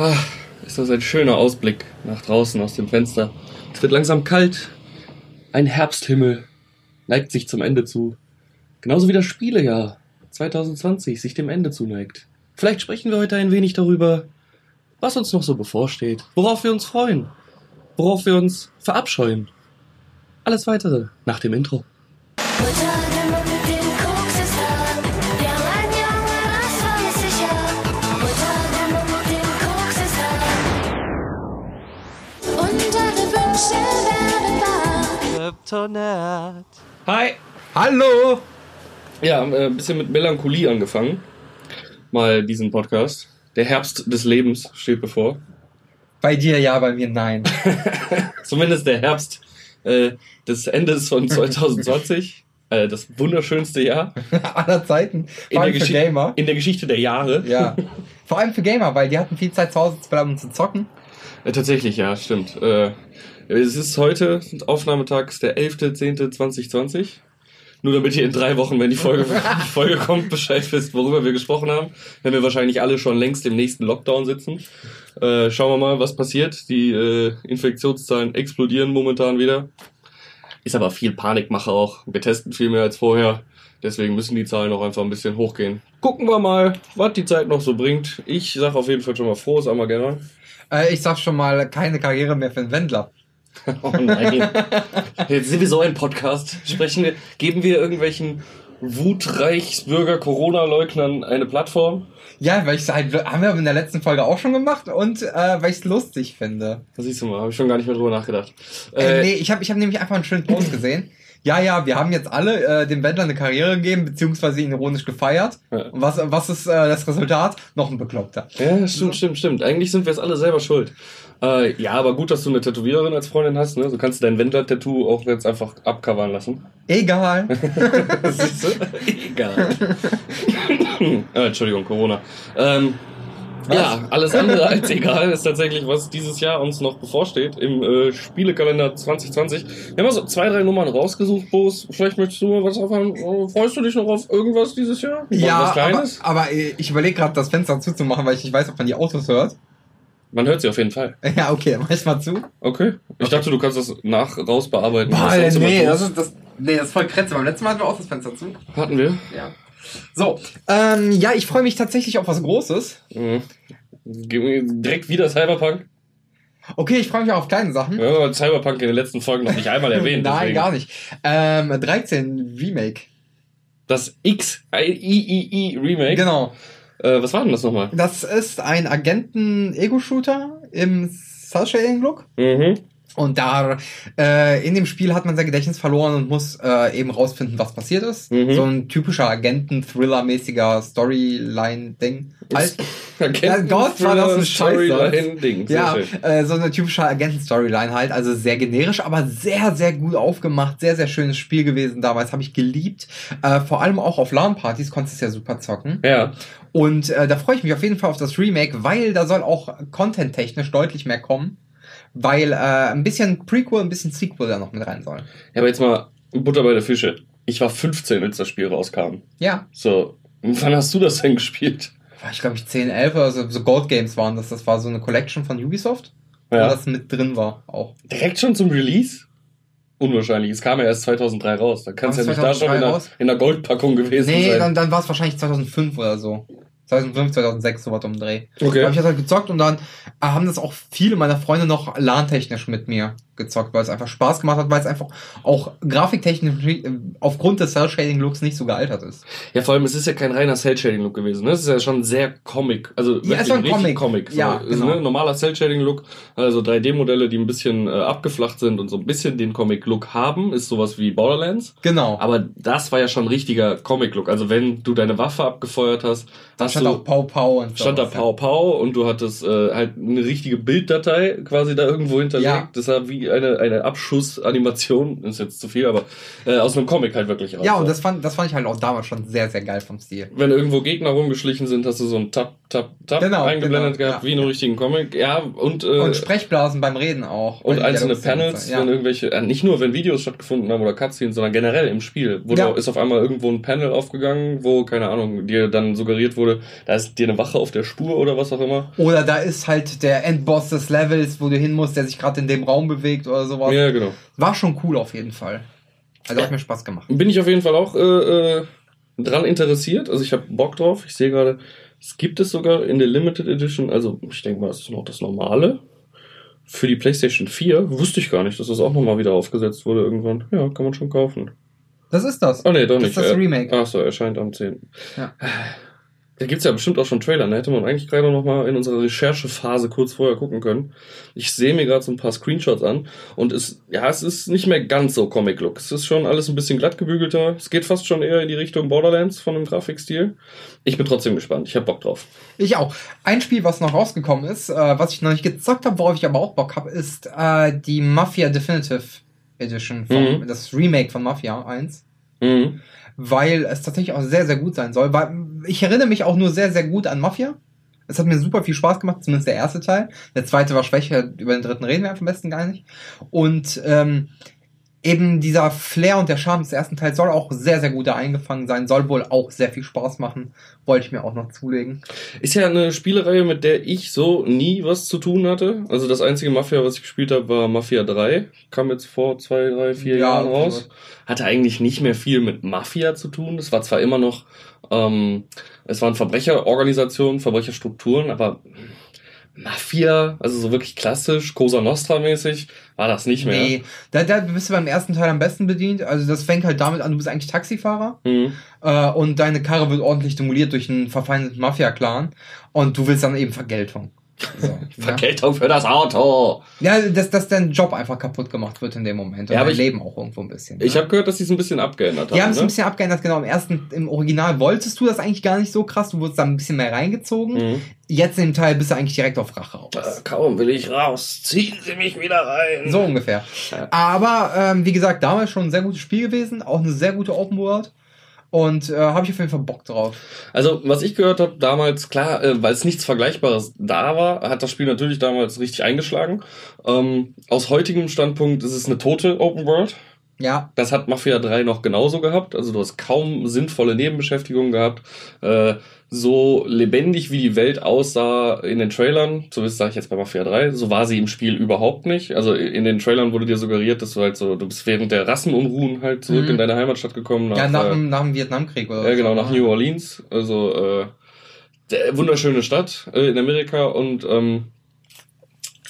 Ah, ist das ein schöner Ausblick nach draußen aus dem Fenster. Es wird langsam kalt. Ein Herbsthimmel neigt sich zum Ende zu. Genauso wie das Spielejahr 2020 sich dem Ende zuneigt. Vielleicht sprechen wir heute ein wenig darüber, was uns noch so bevorsteht, worauf wir uns freuen, worauf wir uns verabscheuen. Alles weitere nach dem Intro. Kryptonat. Hi! Hallo! Ja, ein bisschen mit Melancholie angefangen. Mal diesen Podcast. Der Herbst des Lebens steht bevor. Bei dir ja, bei mir nein. Zumindest der Herbst äh, des Endes von 2020. äh, das wunderschönste Jahr. Aller Zeiten. In Vor der, allem für Gamer. in der Geschichte der Jahre. Ja. Vor allem für Gamer, weil die hatten viel Zeit zu Hause zu bleiben und zu zocken. Äh, tatsächlich, ja, stimmt. Äh, es ist heute, Aufnahmetag ist der 11.10.2020. Nur damit ihr in drei Wochen, wenn die Folge, die Folge kommt, Bescheid wisst, worüber wir gesprochen haben. Wenn wir wahrscheinlich alle schon längst im nächsten Lockdown sitzen. Äh, schauen wir mal, was passiert. Die äh, Infektionszahlen explodieren momentan wieder. Ist aber viel Panikmache auch. Wir testen viel mehr als vorher. Deswegen müssen die Zahlen auch einfach ein bisschen hochgehen. Gucken wir mal, was die Zeit noch so bringt. Ich sag auf jeden Fall schon mal frohes Armageddon. Äh, ich sag schon mal, keine Karriere mehr für einen Wendler. Oh nein. Jetzt sind wir so ein Podcast. Sprechen wir, geben wir irgendwelchen Wutreichsbürger Corona-Leugnern eine Plattform? Ja, weil ich halt, haben wir in der letzten Folge auch schon gemacht und äh, weil ich es lustig finde. Das siehst du mal, habe ich schon gar nicht mehr drüber nachgedacht. Äh, Äh, nee, ich habe ich hab nämlich einfach einen schönen Post gesehen. Ja, ja, wir haben jetzt alle äh, dem Wendler eine Karriere gegeben, beziehungsweise ihn ironisch gefeiert. Ja. Und was, was ist äh, das Resultat? Noch ein Bekloppter. Ja, stimmt, stimmt, stimmt. Eigentlich sind wir es alle selber schuld. Äh, ja, aber gut, dass du eine Tätowiererin als Freundin hast, ne? So kannst du dein Wendler-Tattoo auch jetzt einfach abcovern lassen. Egal. Egal. Entschuldigung, Corona. Ähm, ja, alles andere als egal ist tatsächlich, was dieses Jahr uns noch bevorsteht im äh, Spielekalender 2020. Wir haben mal so zwei, drei Nummern rausgesucht, Boris. Vielleicht möchtest du mal was drauf haben. Äh, Freust du dich noch auf irgendwas dieses Jahr? ja, was aber, Kleines? aber äh, ich überlege gerade, das Fenster zuzumachen, weil ich nicht weiß, ob man die Autos hört. Man hört sie auf jeden Fall. Ja, okay, mach ich mal zu. Okay. Ich dachte, du kannst das nach raus bearbeiten. Boah, was nee, das ist, das, nee, das ist voll kretze. Beim letzten Mal hatten wir auch das Fenster zu. Hatten wir. Ja. So, ähm, ja, ich freue mich tatsächlich auf was Großes. Mhm. Direkt wieder Cyberpunk. Okay, ich freue mich auch auf kleine Sachen. Haben Cyberpunk in den letzten Folgen noch nicht einmal erwähnt. Nein, deswegen. gar nicht. Ähm, 13 Remake. Das XIII Remake. Genau. Äh, was war denn das nochmal? Das ist ein Agenten-Ego-Shooter im Cell-Shading-Look. Mhm. Und da äh, in dem Spiel hat man sein Gedächtnis verloren und muss äh, eben rausfinden, was passiert ist. Mhm. So ein typischer Agenten-Thriller-mäßiger Storyline-Ding. Halt. Ja, Gott, war das ein Storyline-Ding. Ja, äh, so eine typische Agenten-Storyline halt. Also sehr generisch, aber sehr, sehr gut aufgemacht. Sehr, sehr schönes Spiel gewesen damals. Habe ich geliebt. Äh, vor allem auch auf LAN-Partys konntest du es ja super zocken. Ja. Und äh, da freue ich mich auf jeden Fall auf das Remake, weil da soll auch content-technisch deutlich mehr kommen. Weil äh, ein bisschen Prequel, ein bisschen Sequel da noch mit rein soll. Ja, aber jetzt mal Butter bei der Fische. Ich war 15, als das Spiel rauskam. Ja, So, wann hast du das denn gespielt? war ich glaube ich 10, 11 oder so, so Gold Games waren das. Das war so eine Collection von Ubisoft, wo Ja. das mit drin war auch. Direkt schon zum Release? Unwahrscheinlich. Es kam ja erst 2003 raus. Da kann es ja nicht da schon 2003 in der, in der Goldpackung gewesen Nee, sein. dann, dann war es wahrscheinlich 2005 oder so. 2005, 2006, sowas um den Dreh. Okay. Da habe ich das halt gezockt und dann äh, haben das auch viele meiner Freunde noch LAN-technisch mit mir gezockt, weil es einfach Spaß gemacht hat, weil es einfach auch grafiktechnisch äh, aufgrund des Cell-Shading-Looks nicht so gealtert ist. Ja, vor allem, es ist ja kein reiner Cell-Shading-Look gewesen. Ne? Es ist ja schon sehr Comic. Also Ja, wirklich es war ein Comic. Comic. Ja, ist, genau. ne? Normaler Cell-Shading-Look, also 3D-Modelle, die ein bisschen äh, abgeflacht sind und so ein bisschen den Comic-Look haben, ist sowas wie Borderlands. Genau. Aber das war ja schon richtiger Comic-Look. Also wenn du deine Waffe abgefeuert hast, da stand du, auch Pau Pau und so. stand da Pau Pau und du hattest äh, halt eine richtige Bilddatei quasi da irgendwo hinterlegt. Ja. Das sah wie eine, eine Abschussanimation, ist jetzt zu viel, aber äh, aus einem Comic halt wirklich raus. Ja, und das fand, das fand ich halt auch damals schon sehr, sehr geil vom Stil. Wenn irgendwo Gegner rumgeschlichen sind, hast du so ein Tap, Tap, Tap genau, eingeblendet genau, gehabt, ja, wie in einem richtigen Comic. Ja, und, äh, und Sprechblasen beim Reden auch. Und einzelne Panels, ja. wenn irgendwelche, äh, nicht nur wenn Videos stattgefunden haben oder Cutscenes, sondern generell im Spiel. Wo ja. ist auf einmal irgendwo ein Panel aufgegangen, wo, keine Ahnung, dir dann suggeriert wurde, da ist dir eine Wache auf der Spur oder was auch immer. Oder da ist halt der Endboss des Levels, wo du hin musst, der sich gerade in dem Raum bewegt oder sowas. Ja, genau. War schon cool auf jeden Fall. Also ja. hat mir Spaß gemacht. Bin ich auf jeden Fall auch äh, äh, dran interessiert. Also ich habe Bock drauf. Ich sehe gerade, es gibt es sogar in der Limited Edition. Also ich denke mal, es ist noch das Normale. Für die PlayStation 4 wusste ich gar nicht, dass das auch nochmal wieder aufgesetzt wurde irgendwann. Ja, kann man schon kaufen. Das ist das. Oh nee, doch das nicht. Das ist das Remake. Ach so, erscheint am 10. Ja. Da gibt's ja bestimmt auch schon Trailer. Da hätte man eigentlich gerade noch mal in unserer Recherchephase kurz vorher gucken können. Ich sehe mir gerade so ein paar Screenshots an und es, ja, es ist nicht mehr ganz so Comic-Look. Es ist schon alles ein bisschen glatt gebügelter. Es geht fast schon eher in die Richtung Borderlands von dem Grafikstil. Ich bin trotzdem gespannt. Ich habe Bock drauf. Ich auch. Ein Spiel, was noch rausgekommen ist, äh, was ich noch nicht gezockt habe, worauf ich aber auch Bock habe, ist äh, die Mafia Definitive Edition, vom, mhm. das Remake von Mafia 1. Mhm weil es tatsächlich auch sehr, sehr gut sein soll. Weil ich erinnere mich auch nur sehr, sehr gut an Mafia. Es hat mir super viel Spaß gemacht, zumindest der erste Teil. Der zweite war schwächer, über den dritten reden wir am besten gar nicht. Und ähm, eben dieser Flair und der Charme des ersten Teils soll auch sehr, sehr gut da eingefangen sein, soll wohl auch sehr viel Spaß machen, wollte ich mir auch noch zulegen. Ist ja eine Spielereihe, mit der ich so nie was zu tun hatte. Also das einzige Mafia, was ich gespielt habe, war Mafia 3. Kam jetzt vor zwei, drei, vier ja, Jahren raus. Hatte eigentlich nicht mehr viel mit Mafia zu tun. Das war zwar immer noch, ähm, es waren Verbrecherorganisationen, Verbrecherstrukturen, aber Mafia, also so wirklich klassisch, Cosa Nostra-mäßig, war das nicht mehr. Nee, da, da bist du beim ersten Teil am besten bedient. Also das fängt halt damit an, du bist eigentlich Taxifahrer mhm. äh, und deine Karre wird ordentlich demoliert durch einen verfeindeten Mafia-Clan und du willst dann eben Vergeltung. So, Vergeltung ja. für das Auto. Ja, dass, dass dein Job einfach kaputt gemacht wird in dem Moment. Und ja, aber ich, Leben auch irgendwo ein bisschen. Ich ne? habe gehört, dass sie es ein bisschen abgeändert haben. Die haben es ne? ein bisschen abgeändert, genau. Im ersten, im Original wolltest du das eigentlich gar nicht so krass. Du wurdest da ein bisschen mehr reingezogen. Mhm. Jetzt im Teil bist du eigentlich direkt auf Rache aus. Äh, kaum will ich raus, ziehen sie mich wieder rein. So ungefähr. Ja. Aber ähm, wie gesagt, damals schon ein sehr gutes Spiel gewesen. Auch eine sehr gute Open World. Und äh, habe ich auf jeden Fall Bock drauf. Also, was ich gehört habe damals, klar, äh, weil es nichts Vergleichbares da war, hat das Spiel natürlich damals richtig eingeschlagen. Ähm, aus heutigem Standpunkt ist es eine tote Open World. Ja. Das hat Mafia 3 noch genauso gehabt. Also du hast kaum sinnvolle Nebenbeschäftigungen gehabt. Äh, so lebendig wie die Welt aussah in den Trailern, zumindest sage ich jetzt bei Mafia 3, so war sie im Spiel überhaupt nicht. Also in den Trailern wurde dir suggeriert, dass du halt so, du bist während der Rassenunruhen halt zurück mhm. in deine Heimatstadt gekommen. Nach, ja, nach, äh, dem, nach dem Vietnamkrieg oder Ja, genau, nach New Orleans. Also äh, der, wunderschöne Stadt äh, in Amerika und ähm, äh,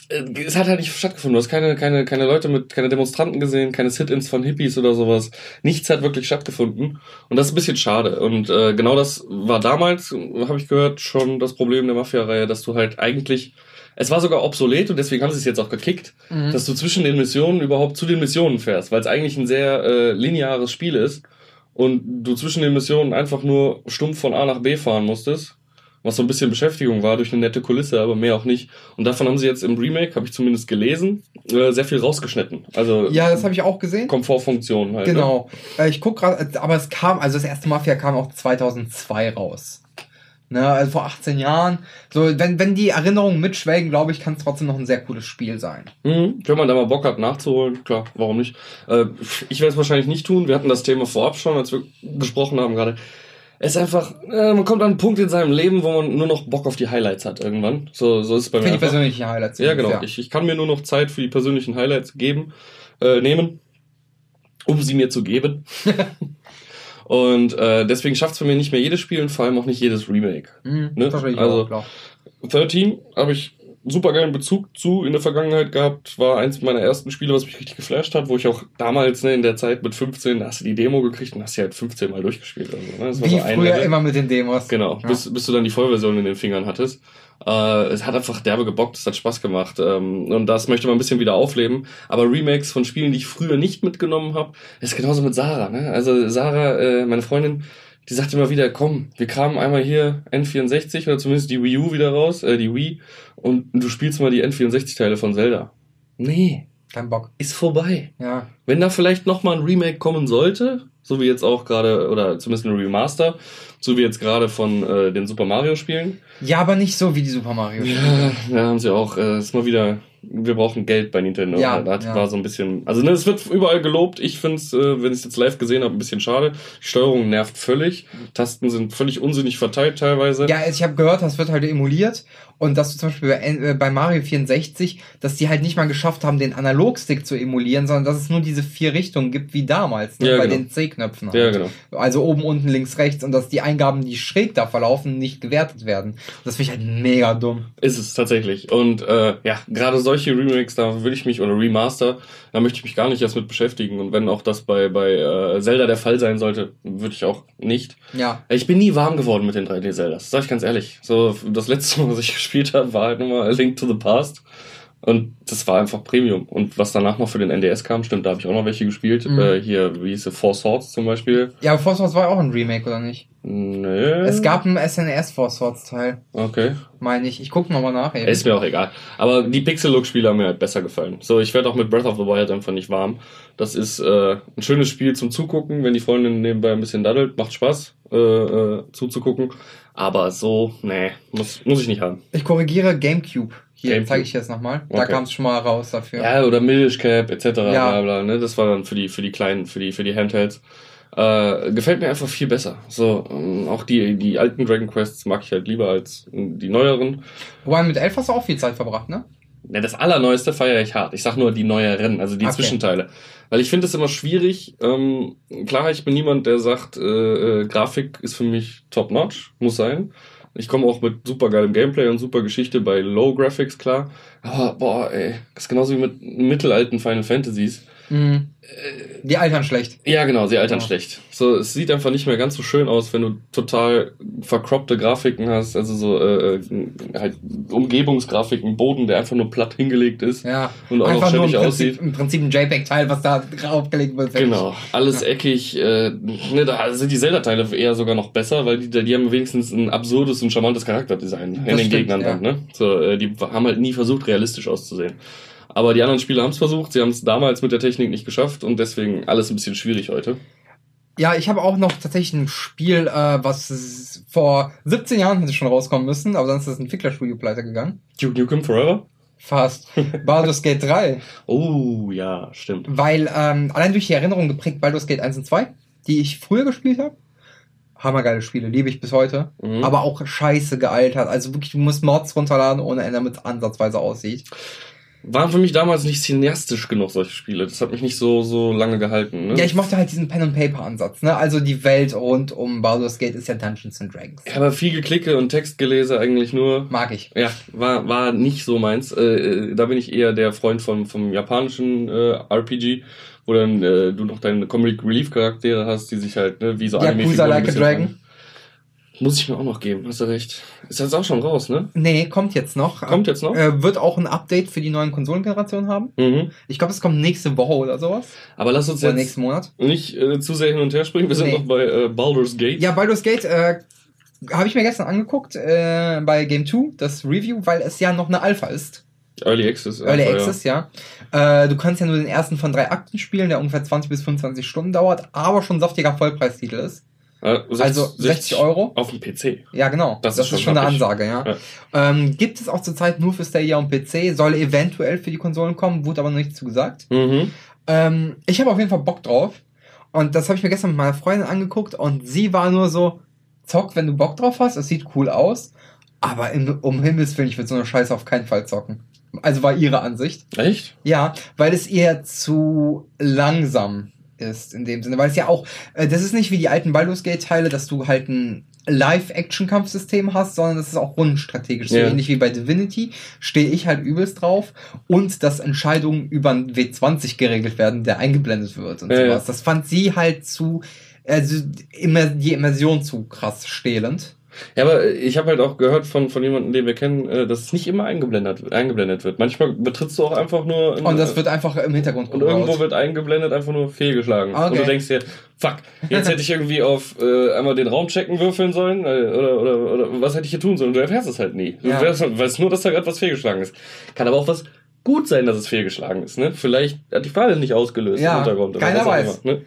es hat halt nicht stattgefunden. Du hast keine, keine, keine Leute mit, keine Demonstranten gesehen, keine Sit-ins von Hippies oder sowas. Nichts hat wirklich stattgefunden. Und das ist ein bisschen schade. Und äh, genau das war damals, habe ich gehört, schon das Problem der Mafia-Reihe, dass du halt eigentlich es war sogar obsolet und deswegen haben sie es jetzt auch gekickt, mhm. dass du zwischen den Missionen überhaupt zu den Missionen fährst, weil es eigentlich ein sehr äh, lineares Spiel ist und du zwischen den Missionen einfach nur stumpf von A nach B fahren musstest was so ein bisschen Beschäftigung war durch eine nette Kulisse, aber mehr auch nicht. Und davon haben sie jetzt im Remake, habe ich zumindest gelesen, äh, sehr viel rausgeschnitten. Also ja, das habe ich auch gesehen. Komfortfunktionen halt. Ne? Genau. Ne? Ich guck gerade, aber es kam, also das erste Mafia kam auch 2002 raus. Ne, also vor 18 Jahren. So, wenn, wenn die Erinnerungen mitschwelgen, glaube ich, kann es trotzdem noch ein sehr cooles Spiel sein. Mhm. Wenn man da mal Bock hat nachzuholen, klar, warum nicht? Äh, ich werde es wahrscheinlich nicht tun. Wir hatten das Thema vorab schon, als wir gesprochen haben gerade ist einfach, äh, man kommt an einen Punkt in seinem Leben, wo man nur noch Bock auf die Highlights hat irgendwann. So, so ist es bei mir. Für die persönlichen Highlights. Ja, genau. Ja. Ich, ich kann mir nur noch Zeit für die persönlichen Highlights geben, äh, nehmen, um sie mir zu geben. und äh, deswegen schafft es bei mir nicht mehr jedes Spiel und vor allem auch nicht jedes Remake. Mhm, ne? also, auch, klar. 13 habe ich super geilen Bezug zu in der Vergangenheit gehabt. War eins meiner ersten Spiele, was mich richtig geflasht hat, wo ich auch damals ne, in der Zeit mit 15 hast du die Demo gekriegt und hast sie halt 15 Mal durchgespielt. Also, ne? Das war Wie so früher Level. immer mit den Demos. Genau, ja. bis, bis du dann die Vollversion in den Fingern hattest. Äh, es hat einfach derbe gebockt, es hat Spaß gemacht. Ähm, und das möchte man ein bisschen wieder aufleben. Aber Remakes von Spielen, die ich früher nicht mitgenommen habe, ist genauso mit Sarah. Ne? Also Sarah, äh, meine Freundin, die sagt immer wieder, komm, wir kramen einmal hier N64 oder zumindest die Wii U wieder raus, äh, die Wii, und du spielst mal die N64-Teile von Zelda. Nee, Kein Bock. Ist vorbei. Ja. Wenn da vielleicht nochmal ein Remake kommen sollte, so wie jetzt auch gerade, oder zumindest ein Remaster, so wie jetzt gerade von äh, den Super Mario Spielen. Ja, aber nicht so wie die Super Mario Spiele. Ja, da haben sie auch, äh, ist mal wieder wir brauchen Geld bei Nintendo. Ja, da ja. war so ein bisschen, also ne, es wird überall gelobt. Ich finde es, äh, wenn ich es jetzt live gesehen habe, ein bisschen schade. Die Steuerung nervt völlig. Tasten sind völlig unsinnig verteilt teilweise. Ja, ich habe gehört, das wird halt emuliert und dass du zum Beispiel bei, äh, bei Mario 64, dass die halt nicht mal geschafft haben, den Analogstick zu emulieren, sondern dass es nur diese vier Richtungen gibt wie damals, ne, Ja, bei genau. den C-Knöpfen. Halt. Ja, genau. Also oben, unten, links, rechts und dass die Eingaben, die schräg da verlaufen, nicht gewertet werden. Das finde ich halt mega dumm. Ist es tatsächlich. Und äh, ja, gerade solche Remakes, da will ich mich, oder Remaster, da möchte ich mich gar nicht erst mit beschäftigen. Und wenn auch das bei, bei äh, Zelda der Fall sein sollte, würde ich auch nicht. Ja. Ich bin nie warm geworden mit den 3D-Zeldas, sag ich ganz ehrlich. So, das letzte Mal, was ich gespielt habe, war halt nochmal A Link to the Past. Und das war einfach Premium. Und was danach noch für den NDS kam, stimmt, da habe ich auch noch welche gespielt. Mhm. Äh, hier, wie hieß es, Four Swords zum Beispiel. Ja, aber Force Wars war auch ein Remake, oder nicht? Nö. Es gab einen SNES Force Wars Teil, Okay. meine ich. Ich gucke nochmal nach. Eben. Ist mir auch egal. Aber die Pixel-Look-Spiele haben mir halt besser gefallen. So, ich werde auch mit Breath of the Wild einfach nicht warm. Das ist äh, ein schönes Spiel zum Zugucken, wenn die Freundin nebenbei ein bisschen daddelt. Macht Spaß, äh, äh, zuzugucken. Aber so, nee, muss, muss ich nicht haben. Ich korrigiere GameCube. Hier zeige ich jetzt nochmal. Da Okay. kam es schon mal raus dafür. Ja, oder Minish Cap etc. Ja. Bla bla, ne? Das war dann für die, für die kleinen, für die, für die Handhelds. Äh, gefällt mir einfach viel besser. So, ähm, auch die, die alten Dragon Quests mag ich halt lieber als die neueren. Wobei mit Elf hast du auch viel Zeit verbracht, ne? Ja, das allerneueste feiere ich hart. Ich sag nur die neueren, also die Okay. Zwischenteile. Weil ich finde es immer schwierig. Ähm, klar, ich bin niemand, der sagt, äh, äh, Grafik ist für mich top-notch, muss sein. Ich komme auch mit super geilem Gameplay und super Geschichte bei Low Graphics klar. Aber boah, ey, das ist genauso wie mit mittelalten Final Fantasies. Mhm. Die altern schlecht. Ja, genau, sie altern Ja. schlecht. So, es sieht einfach nicht mehr ganz so schön aus, wenn du total verkroppte Grafiken hast, also so äh, äh, halt Umgebungsgrafiken, Boden, der einfach nur platt hingelegt ist Ja. und auch Einfach noch nur im schäbig Prinzip, aussieht. im Prinzip ein JPEG-Teil, was da draufgelegt wird. Genau, alles eckig. Äh, ne, da sind die Zelda-Teile eher sogar noch besser, weil die, die haben wenigstens ein absurdes und charmantes Charakterdesign in Das den stimmt, Gegnern ja. dann. Ne? So, äh, die haben halt nie versucht, realistisch auszusehen. Aber die anderen Spiele haben es versucht, sie haben es damals mit der Technik nicht geschafft und deswegen alles ein bisschen schwierig heute. Ja, ich habe auch noch tatsächlich ein Spiel, äh, was vor 17 Jahren hätte schon rauskommen müssen, aber dann ist das Entwicklerstudio pleite gegangen. Duke Nukem Forever? Fast. Baldur's Gate 3. Oh, ja, stimmt. Weil ähm, allein durch die Erinnerung geprägt Baldur's Gate 1 und 2, die ich früher gespielt habe. Hammergeile Spiele, liebe ich bis heute. Mhm. Aber auch scheiße gealtert. Also wirklich, du musst Mods runterladen, ohne Ende, damit es ansatzweise aussieht. Waren für mich damals nicht cineastisch genug, solche Spiele. Das hat mich nicht so, so lange gehalten. Ne? Ja, ich mochte halt diesen Pen-and-Paper-Ansatz. Ne? Also die Welt rund um Baldur's Gate ist ja Dungeons and Dragons. Ja, aber viel Geklicke und Textgelese eigentlich nur. Mag ich. Ja, war, war nicht so meins. Äh, äh, da bin ich eher der Freund vom, vom japanischen äh, RPG, wo dann äh, du noch deine Comic Relief Charaktere hast, die sich halt ne, wie so Yakuza Anime-Figuren ein Like a Dragon. fangen. Muss ich mir auch noch geben, hast du recht. Ist jetzt auch schon raus, ne? Nee, kommt jetzt noch. Kommt jetzt noch? Äh, wird auch ein Update für die neuen Konsolengenerationen haben. Mhm. Ich glaube, es kommt nächste Woche oder sowas. Aber lass uns Oder jetzt nächsten Monat. nicht äh, zu sehr hin und her springen. Wir sind Nee. noch bei äh, Baldur's Gate. Ja, Baldur's Gate äh, habe ich mir gestern angeguckt äh, bei Game 2, das Review, weil es ja noch eine Alpha ist. Early Access. Early einfach, Access, ja. Äh, du kannst ja nur den ersten von drei Akten spielen, der ungefähr 20 bis 25 Stunden dauert, aber schon ein saftiger Vollpreistitel ist. Äh, Also 60 Euro. Auf dem PC. Ja, genau. Das Das, ist ist, schon eine. Ansage, ja. Ja. Ähm, gibt es auch zurzeit nur für Stadia und PC, soll eventuell für die Konsolen kommen, wurde aber noch nicht zugesagt. Mhm. Ähm, ich habe auf jeden Fall Bock drauf. Und das habe ich mir gestern mit meiner Freundin angeguckt und sie war nur so, zock, wenn du Bock drauf hast, es sieht cool aus. Aber im, um Himmels Willen, ich würde so eine Scheiße auf keinen Fall zocken. Also war ihre Ansicht. Echt? Ja, weil es eher zu langsam ist in dem Sinne. Weil es ja auch, äh, das ist nicht wie die alten Baldur's Gate Teile, dass du halt ein Live-Action-Kampfsystem hast, sondern das ist auch rundenstrategisch. So Ja. ähnlich wie bei Divinity stehe ich halt übelst drauf und dass Entscheidungen über einen W20 geregelt werden, der eingeblendet wird und Ja, ja. sowas. Das fand sie halt zu, also immer die Immersion zu krass stehlend. Ja, aber ich habe halt auch gehört von, von jemandem, den wir kennen, äh, dass es nicht immer eingeblendet, eingeblendet wird. Manchmal betrittst du auch einfach nur... in- Und das wird einfach im Hintergrund Und irgendwo wird eingeblendet, einfach nur fehlgeschlagen. Okay. Und du denkst dir, fuck, jetzt hätte ich irgendwie auf äh, einmal den Raum checken würfeln sollen äh, oder, oder, oder was hätte ich hier tun sollen? Du erfährst es halt nie. Du Ja. weißt nur, dass da gerade was fehlgeschlagen ist. Kann aber auch was gut sein, dass es fehlgeschlagen ist. Ne? Vielleicht hat die Falle nicht ausgelöst ja, im Hintergrund. Keiner weiß. Immer, ne?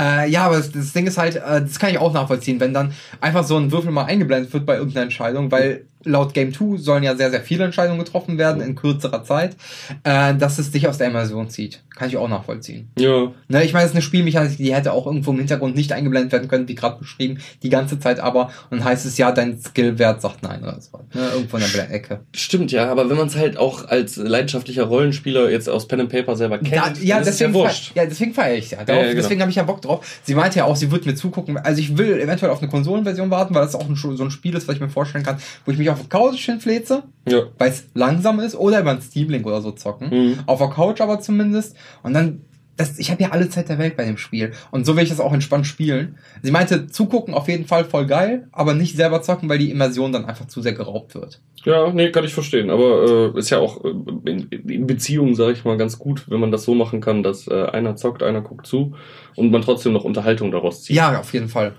Äh, ja, aber das, das, Ding ist halt, äh, das kann ich auch nachvollziehen, wenn dann einfach so ein Würfel mal eingeblendet wird bei irgendeiner Entscheidung, weil laut Game 2 sollen ja sehr, sehr viele Entscheidungen getroffen werden in kürzerer Zeit, äh, dass es dich aus der Immersion zieht. Kann ich auch nachvollziehen. Ja. Ne, ich meine, es ist eine Spielmechanik, die hätte auch irgendwo im Hintergrund nicht eingeblendet werden können, wie gerade beschrieben, die ganze Zeit aber. Und heißt es ja, dein Skillwert sagt nein oder so. Ne, irgendwo in der Ecke. Stimmt, ja, aber wenn man es halt auch als leidenschaftlicher Rollenspieler jetzt aus Pen and Paper selber kennt, da, ja, deswegen ja, ja, deswegen feiere ich es ja. Darauf, ja, ja genau. Deswegen habe ich ja Bock drauf. Sie meinte ja auch, sie wird mir zugucken. Also ich will eventuell auf eine Konsolenversion warten, weil das auch ein, so ein Spiel ist, was ich mir vorstellen kann, wo ich mich auf der Couch hinfläze, ja. weil es langsam ist, oder über ein Steam Link oder so zocken. Mhm. Auf der Couch aber zumindest. Und dann das, ich habe ja alle Zeit der Welt bei dem Spiel. Und so will ich das auch entspannt spielen. Sie meinte, zugucken auf jeden Fall voll geil, aber nicht selber zocken, weil die Immersion dann einfach zu sehr geraubt wird. Ja, nee, kann ich verstehen. Aber äh, ist ja auch äh, in, in Beziehungen, sage ich mal, ganz gut, wenn man das so machen kann, dass äh, einer zockt, einer guckt zu und man trotzdem noch Unterhaltung daraus zieht. Ja, auf jeden Fall.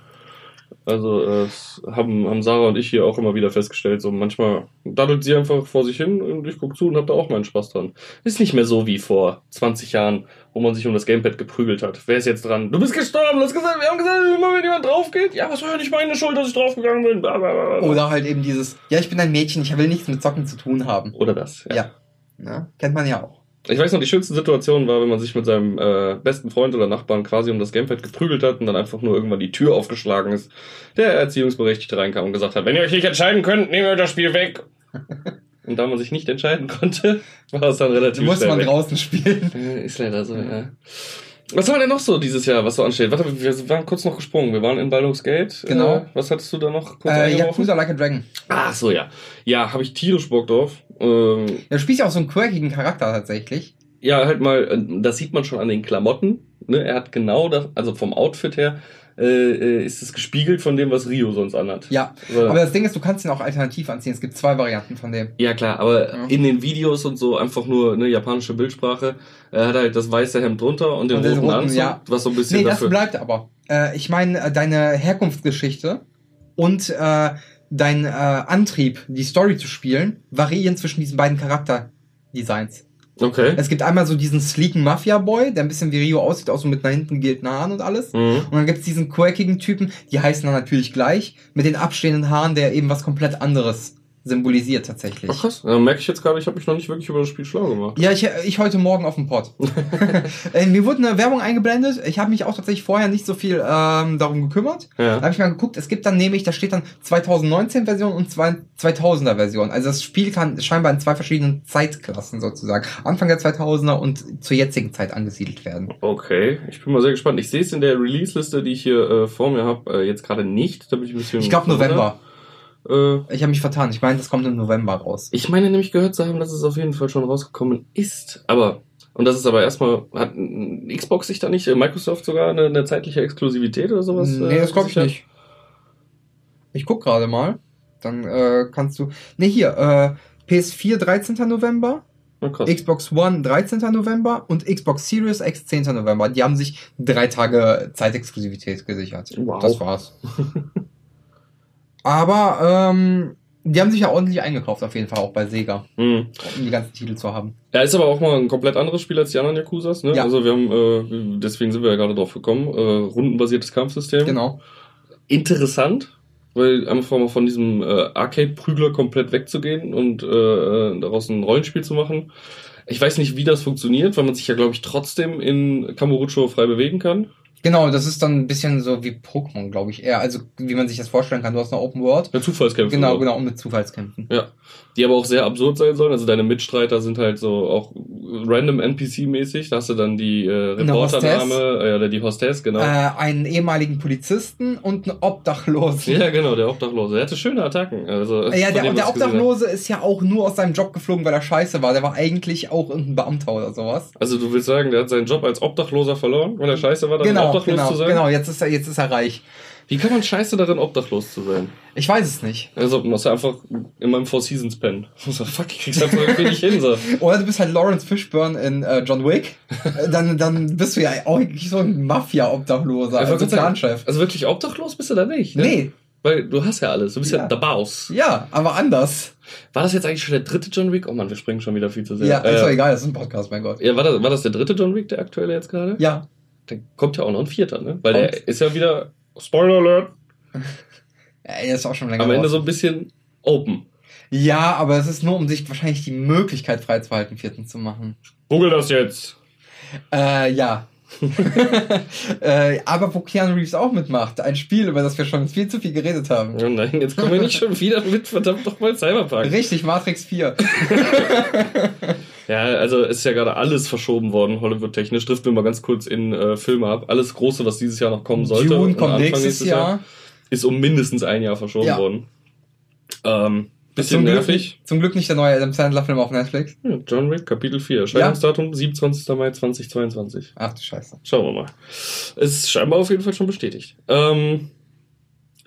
Also äh, haben, haben Sarah und ich hier auch immer wieder festgestellt, so manchmal daddelt sie einfach vor sich hin und ich gucke zu und hab da auch meinen Spaß dran. Ist nicht mehr so wie vor 20 Jahren, wo man sich um das Gamepad geprügelt hat. Wer ist jetzt dran? Du bist gestorben, du hast gesagt, wir haben gesagt, immer wenn jemand drauf geht, ja, was war ja nicht meine Schuld, dass ich draufgegangen bin. Blablabla. Oder halt eben dieses, ja, ich bin ein Mädchen, ich will nichts mit Zocken zu tun haben. Oder das, ja. Ja, ja kennt man ja auch. Ich weiß noch, die schönste Situation war, wenn man sich mit seinem äh, besten Freund oder Nachbarn quasi um das Gamepad geprügelt hat und dann einfach nur irgendwann die Tür aufgeschlagen ist, der Erziehungsberechtigte reinkam und gesagt hat, wenn ihr euch nicht entscheiden könnt, nehmt ihr das Spiel weg. und da man sich nicht entscheiden konnte, war es dann relativ Muss man weg. draußen spielen. Ist leider so, ja. Was haben wir denn noch so dieses Jahr, was so ansteht? Warte, wir waren kurz noch gesprungen. Wir waren in Baldur's Gate. Genau. Äh, was hattest du da noch kurz äh, Yakuza Like a Dragon. Ach so, ja. Ja, habe ich tierisch Bock drauf. Ähm, ja, du spielst ja auch so einen quirkigen Charakter tatsächlich ja, halt mal, äh, das sieht man schon an den Klamotten. Ne? Er hat genau das, also vom Outfit her, äh, äh, ist es gespiegelt von dem, was Rio sonst anhat. Ja, also, aber das Ding ist, du kannst ihn auch alternativ anziehen. Es gibt zwei Varianten von dem. Ja, klar, aber ja. in den Videos und so einfach nur eine japanische Bildsprache. Er hat halt das weiße Hemd drunter und den und roten, roten Anzug, ja. was so ein bisschen Nee, das bleibt aber. Äh, ich meine, äh, deine Herkunftsgeschichte und äh, dein äh, Antrieb, die Story zu spielen, variieren zwischen diesen beiden Charakterdesigns. Okay. Es gibt einmal so diesen sleeken Mafia-Boy, der ein bisschen wie Rio aussieht, auch so mit nach hinten gegelten Haaren und alles. Mhm. Und dann gibt es diesen quirkigen Typen, die heißen dann natürlich gleich, mit den abstehenden Haaren, der eben was komplett anderes symbolisiert tatsächlich. Ach krass, dann merke ich jetzt gerade, ich habe mich noch nicht wirklich über das Spiel schlau gemacht. Ja, ich, ich heute Morgen auf dem Pod. Äh, mir wurde eine Werbung eingeblendet. Ich habe mich auch tatsächlich vorher nicht so viel ähm, darum gekümmert. Ja. Da habe ich mal geguckt, es gibt dann nämlich, da steht dann 2019 Version und 2000er Version. Also das Spiel kann scheinbar in zwei verschiedenen Zeitklassen sozusagen, Anfang der 2000er und zur jetzigen Zeit angesiedelt werden. Okay, ich bin mal sehr gespannt. Ich sehe es in der Release-Liste, die ich hier äh, vor mir habe, äh, jetzt gerade nicht. Da bin ich ein bisschen. Ich glaube November. Äh, ich habe mich vertan. Ich meine, das kommt im November raus. Ich meine nämlich gehört zu haben, dass es auf jeden Fall schon rausgekommen ist. Aber und das ist aber erstmal, hat Xbox sich da nicht, äh, Microsoft sogar eine, eine zeitliche Exklusivität oder sowas? Nee, das glaube ich nicht. Ich guck gerade mal. Dann äh, kannst du. Ne, hier, äh, PS4 13. November. Oh, Xbox One 13. November und Xbox Series X 10. November. Die haben sich drei Tage Zeitexklusivität gesichert. Wow. Das war's. Aber ähm, die haben sich ja ordentlich eingekauft, auf jeden Fall auch bei Sega, mhm. um die ganzen Titel zu haben. Ja, ist aber auch mal ein komplett anderes Spiel als die anderen Yakuzas. Ne? Ja. Also wir haben, äh, deswegen sind wir ja gerade drauf gekommen, äh, rundenbasiertes Kampfsystem. Genau. Interessant, weil einfach mal von diesem äh, Arcade-Prügler komplett wegzugehen und äh, daraus ein Rollenspiel zu machen. Ich weiß nicht, wie das funktioniert, weil man sich ja, glaube ich, trotzdem in Kamurocho frei bewegen kann. Genau, das ist dann ein bisschen so wie Pokémon, glaube ich. Eher, also wie man sich das vorstellen kann. Du hast eine Open World. Ja, Zufallskämpfe. Genau, genau, und mit Zufallskämpfen. Ja. Die aber auch sehr absurd sein sollen. Also deine Mitstreiter sind halt so auch random NPC-mäßig. Da hast du dann die äh, Reporterdame, äh, oder die Hostess, genau. Äh, einen ehemaligen Polizisten und einen Obdachlosen. Ja, genau, der Obdachlose. Er hatte schöne Attacken. Also, ja, der, dem, der Obdachlose ist ja auch nur aus seinem Job geflogen, weil er scheiße war. Der war eigentlich auch irgendein Beamter oder sowas. Also du willst sagen, der hat seinen Job als Obdachloser verloren, weil er scheiße war, dann genau, obdachlos genau, zu sein? Genau, jetzt ist er, jetzt ist er reich. Wie kann man scheiße darin, obdachlos zu sein? Ich weiß es nicht. Also, muss er einfach in meinem Four Seasons pennen. So, fuck, ich krieg's einfach irgendwie nicht hin, so. Oder du bist halt Lawrence Fishburne in äh, John Wick. dann, dann bist du ja auch so ein Mafia-Obdachloser, also Clanchef. Also wirklich obdachlos bist du da nicht, ne? Nee. Weil du hast ja alles. Du bist ja, ja der Boss. Ja, aber anders. War das jetzt eigentlich schon der dritte John Wick? Oh man, wir springen schon wieder viel zu sehr. Ja, ist äh, doch egal, das ist ein Podcast, mein Gott. Ja, war das, war das der dritte John Wick, der aktuelle jetzt gerade? Ja. Dann kommt ja auch noch ein vierter, ne? Weil Und? der ist ja wieder, Spoiler Alert. ja, er ist auch schon länger Am Ende raus. so ein bisschen open. Ja, aber es ist nur, um sich wahrscheinlich die Möglichkeit freizuhalten, vierten zu machen. Google das jetzt. Äh, ja. äh, aber wo Keanu Reeves auch mitmacht. Ein Spiel, über das wir schon viel zu viel geredet haben. Oh nein, jetzt kommen wir nicht schon wieder mit verdammt nochmal Cyberpunk. Richtig, Matrix 4. ja, also ist ja gerade alles verschoben worden, Hollywood-technisch. Trifft mir mal ganz kurz in äh, Filme ab. Alles Große, was dieses Jahr noch kommen sollte. Dune kommt nächstes, nächstes Jahr. Jahr. Ist um mindestens ein Jahr verschoben ja. worden. Ähm, Bisschen zum nervig. Glück, zum Glück nicht der neue Adam Sandler-Film auf Netflix. Ja, John Wick, Kapitel 4. Erscheinungsdatum ja? 27. Mai 2022. Ach du Scheiße. Schauen wir mal. Ist scheinbar auf jeden Fall schon bestätigt. Ähm,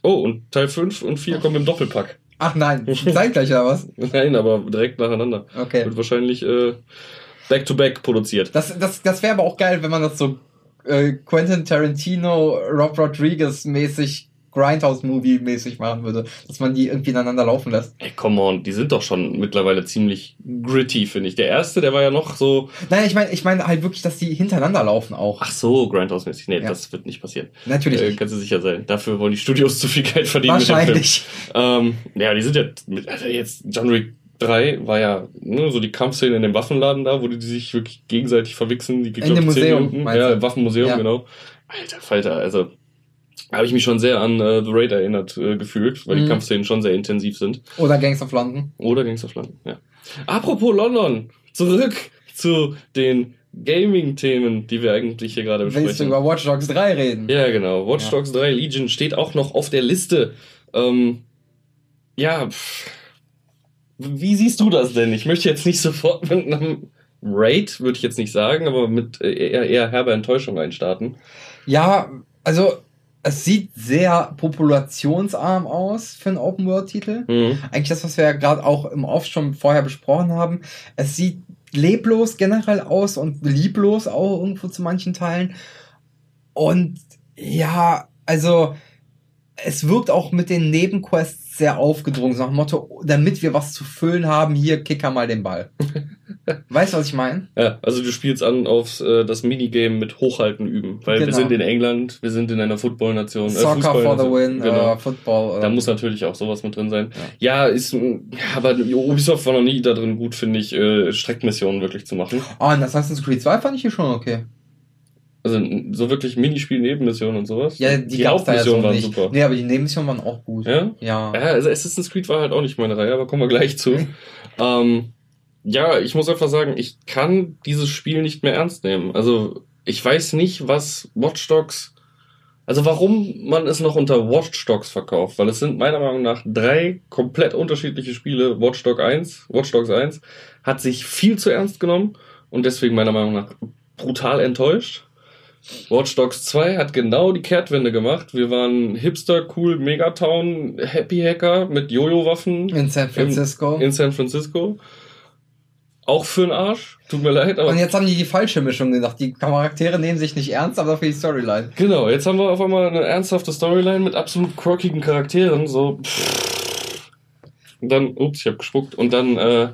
oh, und Teil 5 und 4 kommen im Doppelpack. Ach nein, zeitgleich oder was? Nein, aber direkt nacheinander. Okay. Wird wahrscheinlich äh, back-to-back produziert. Das, das, das wäre aber auch geil, wenn man das so äh, Quentin Tarantino, Rob Rodriguez mäßig Grindhouse-Movie-mäßig machen würde, dass man die irgendwie ineinander laufen lässt. Ey, come on, die sind doch schon mittlerweile ziemlich gritty, finde ich. Der erste, der war ja noch so. Nein, ich meine, ich meine halt wirklich, dass die hintereinander laufen auch. Ach so, Grindhouse-mäßig. Nee, ja. das wird nicht passieren. Natürlich. Äh, kannst du sicher sein. Dafür wollen die Studios zu viel Geld verdienen. Wahrscheinlich. Ähm, ja, die sind ja mit, also jetzt John Wick 3 war ja ne, so die Kampfszene in dem Waffenladen da, wo die, sich wirklich gegenseitig verwichsen. Die in dem Museum. Ja, im Waffenmuseum, ja. genau. Alter Falter, also habe ich mich schon sehr an äh, The Raid erinnert äh, gefühlt, weil mhm. die Kampfszenen schon sehr intensiv sind. Oder Gangs of London. Oder Gangs of London, ja. Apropos London, zurück zu den Gaming-Themen, die wir eigentlich hier gerade besprechen. Willst du über Watch Dogs 3 reden? Ja, genau. Watch ja. Dogs 3 Legion steht auch noch auf der Liste. Ähm, ja, pff. wie siehst du das denn? Ich möchte jetzt nicht sofort mit einem Raid, würde ich jetzt nicht sagen, aber mit äh, eher, eher herber Enttäuschung einstarten. Ja, also es sieht sehr populationsarm aus für einen Open-World-Titel. Mhm. Eigentlich das, was wir ja gerade auch im Off schon vorher besprochen haben. Es sieht leblos generell aus und lieblos auch irgendwo zu manchen Teilen. Und ja, also es wirkt auch mit den Nebenquests sehr aufgedrungen, so nach dem Motto, damit wir was zu füllen haben, hier kicker mal den Ball. weißt du, was ich meine? Ja, also du spielst an auf äh, das Minigame mit Hochhalten üben, weil genau. wir sind in England, wir sind in einer Football-Nation. Äh, Soccer for the win, genau. uh, Football. Uh, da muss natürlich auch sowas mit drin sein. Ja, ja ist, aber Ubisoft war noch nie da drin gut, finde ich, äh, Streckmissionen wirklich zu machen. Oh, und Assassin's Creed 2 fand ich hier schon okay. Also so wirklich Minispiel-Nebenmissionen und sowas. Ja, die, die Hauptmissionen ja so waren super. Nee, aber die Nebenmissionen waren auch gut. Ja? Ja. Ja, also Assassin's Creed war halt auch nicht meine Reihe, aber kommen wir gleich zu. ähm, ja, ich muss einfach sagen, ich kann dieses Spiel nicht mehr ernst nehmen. Also ich weiß nicht, was Watch Dogs, also warum man es noch unter Watch Dogs verkauft, weil es sind meiner Meinung nach drei komplett unterschiedliche Spiele. Watch Dogs 1, Watch Dogs 1 hat sich viel zu ernst genommen und deswegen meiner Meinung nach brutal enttäuscht. Watch Dogs 2 hat genau die Kehrtwende gemacht. Wir waren Hipster, cool, Megatown, Happy Hacker mit Jojo-Waffen. In San Francisco. In, in San Francisco. Auch für den Arsch. Tut mir leid. Aber Und jetzt haben die die falsche Mischung gedacht. Die Charaktere nehmen sich nicht ernst, aber für die Storyline. Genau, jetzt haben wir auf einmal eine ernsthafte Storyline mit absolut crockigen Charakteren. So. Und dann, ups, ich hab gespuckt. Und dann äh,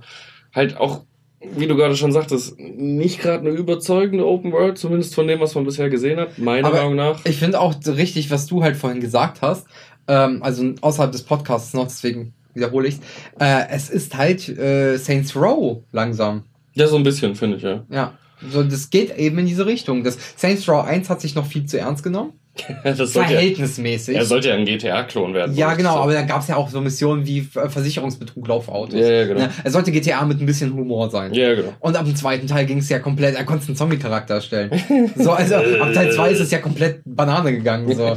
halt auch wie du gerade schon sagtest, nicht gerade eine überzeugende Open World, zumindest von dem, was man bisher gesehen hat, meiner Aber Meinung nach. Ich finde auch richtig, was du halt vorhin gesagt hast, ähm, also außerhalb des Podcasts noch, deswegen wiederhole ich äh, es ist halt äh, Saints Row langsam. Ja, so ein bisschen, finde ich, ja. Ja, so das geht eben in diese Richtung. Das Saints Row 1 hat sich noch viel zu ernst genommen. Verhältnismäßig. Ja, er sollte ja ein GTA-Klon werden. Ja, genau, so. aber da gab es ja auch so Missionen wie Versicherungsbetrug, Laufautos. Ja, ja, genau. er sollte GTA mit ein bisschen Humor sein. Ja, genau. Und ab dem zweiten Teil ging es ja komplett, er konnte einen Zombie-Charakter erstellen. so, also ab Teil 2 ist es ja komplett Banane gegangen. So.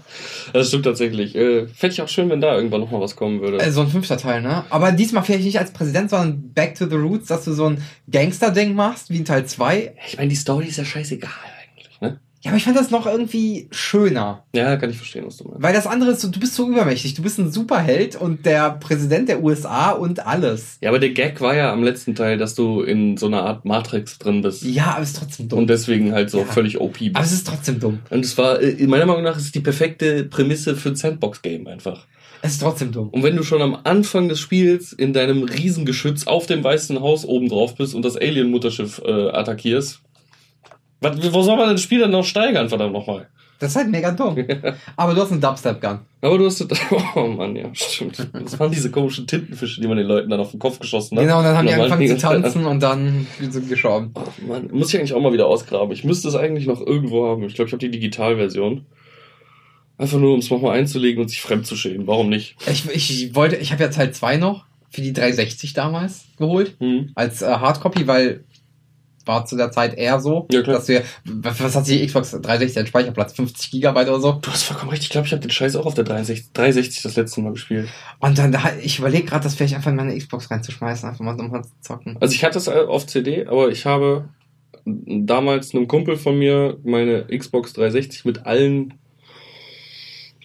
das stimmt tatsächlich. Äh, Fände ich auch schön, wenn da irgendwann nochmal was kommen würde. Äh, so ein fünfter Teil, ne? Aber diesmal vielleicht nicht als Präsident, sondern back to the roots, dass du so ein Gangster-Ding machst, wie in Teil 2. Ich meine, die Story ist ja scheißegal? Ja, aber ich fand das noch irgendwie schöner. Ja, kann ich verstehen, was du meinst. Weil das andere ist so, du bist so übermächtig. Du bist ein Superheld und der Präsident der USA und alles. Ja, aber der Gag war ja am letzten Teil, dass du in so einer Art Matrix drin bist. Ja, aber es ist trotzdem dumm. Und deswegen halt so Ja. völlig OP bist. aber es ist trotzdem dumm. Und es war, äh, meiner Meinung nach, ist es die perfekte Prämisse für ein Sandbox-Game einfach. Es ist trotzdem dumm. Und wenn du schon am Anfang des Spiels in deinem Riesengeschütz auf dem weißen Haus oben drauf bist und das Alien-Mutterschiff äh, attackierst, was, wo soll man denn das Spiel dann noch steigern, verdammt nochmal? Das ist halt mega dumm. aber du hast einen Dubstep-Gun. Aber du hast, oh Mann, ja, stimmt. Das waren diese komischen Tintenfische, die man den Leuten dann auf den Kopf geschossen hat. Genau, und dann haben die angefangen zu die ganze Zeit tanzen und dann sind sie gestorben. Oh Mann, muss ich eigentlich auch mal wieder ausgraben. Ich müsste es eigentlich noch irgendwo haben. Ich glaube, ich habe die Digitalversion. Einfach nur, um es nochmal einzulegen und sich fremd zu schämen. Warum nicht? Ich, ich wollte, ich habe ja Teil 2 noch für die 360 damals geholt. Hm. Als äh, Hardcopy, weil war zu der Zeit eher so, Ja, dass wir, was, hat die Xbox 360 an Speicherplatz? 50 Gigabyte oder so? Du hast vollkommen recht. Ich glaube, ich habe den Scheiß auch auf der 360, 360 das letzte Mal gespielt. Und dann, da, ich überlege gerade, das vielleicht einfach in meine Xbox reinzuschmeißen, einfach mal um zu zocken. Also ich hatte es auf CD, aber ich habe damals einem Kumpel von mir meine Xbox 360 mit allen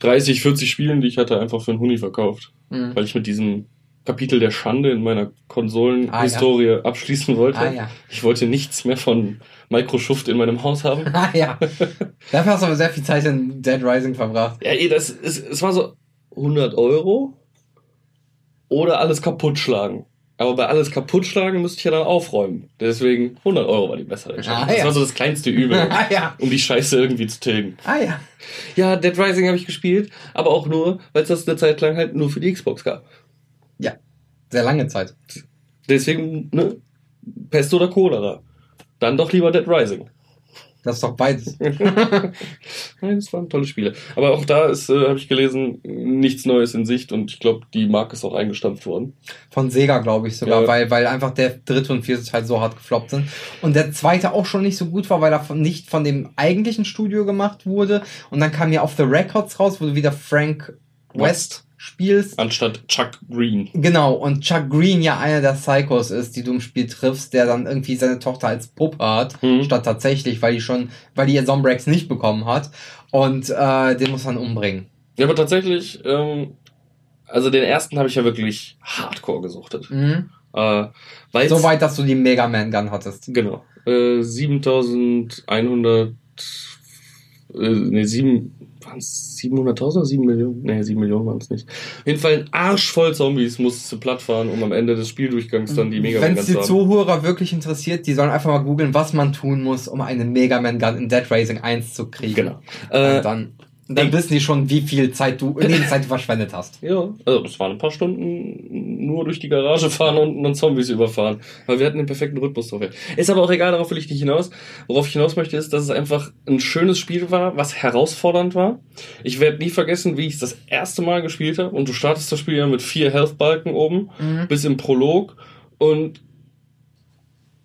30, 40 Spielen, die ich hatte, einfach für einen Huni verkauft. Mhm. Weil ich mit diesem Kapitel der Schande in meiner Konsolenhistorie abschließen wollte. Ah ja. Ich wollte nichts mehr von Microschuft in meinem Haus haben. Ah ja. Dafür hast du aber sehr viel Zeit in Dead Rising verbracht. Ja, eh, das ist, es war so 100 Euro oder alles kaputt schlagen. Aber bei alles kaputt schlagen müsste ich ja dann aufräumen. Deswegen 100 Euro war die bessere Entscheidung. Ah, Das ja. war so das kleinste Übel, ah ja. um die Scheiße irgendwie zu tilgen. Ah ja. Ja, Dead Rising habe ich gespielt, aber auch nur, weil es das eine Zeit lang halt nur für die Xbox gab. Sehr lange Zeit. Deswegen, ne, Pest oder Cholera. Dann doch lieber Dead Rising. Das ist doch beides. Nein, das waren tolle Spiele. Aber auch da ist, äh, habe ich gelesen, nichts Neues in Sicht und ich glaube, die Marke ist auch eingestampft worden. Von Sega, glaube ich sogar, Ja. weil, weil einfach der dritte und vierte Teil so hart gefloppt sind. Und der zweite auch schon nicht so gut war, weil er von, nicht von dem eigentlichen Studio gemacht wurde. Und dann kam ja Off the Records raus, wo du wieder Frank West spielst. Anstatt Chuck Green. Genau, und Chuck Green ja einer der Psychos ist, die du im Spiel triffst, der dann irgendwie seine Tochter als Puppe hat, Mhm. statt tatsächlich, weil die schon, weil die ihr Zombrex nicht bekommen hat. Und äh, den muss man umbringen. Ja, aber tatsächlich, ähm, also den ersten habe ich ja wirklich hardcore gesuchtet. Mhm. Äh, So weit, dass du die Mega Man Gun hattest. Genau. Äh, 7100, äh, nee, 7, waren es 700.000 oder 7 Millionen? Nee, 7 Millionen waren es nicht. Auf jeden Fall ein Arsch voll Zombies musstest du platt fahren, um am Ende des Spieldurchgangs dann die Mega Wenn Man es zu die haben. Zuhörer wirklich interessiert, die sollen einfach mal googeln, was man tun muss, um eine Mega Man Gun in Dead Racing 1 zu kriegen. Genau. Und Äh, dann, dann wissen die schon, wie viel Zeit du, Lebenszeit du verschwendet hast. ja, also es waren ein paar Stunden nur durch die Garage fahren und dann Zombies überfahren. Weil wir hatten den perfekten Rhythmus drauf. Ist aber auch egal, darauf will ich nicht hinaus. Worauf ich hinaus möchte, ist, dass es einfach ein schönes Spiel war, was herausfordernd war. Ich werde nie vergessen, wie ich es das erste Mal gespielt habe. Und du startest das Spiel ja mit vier Health-Balken oben, Mhm. bis im Prolog und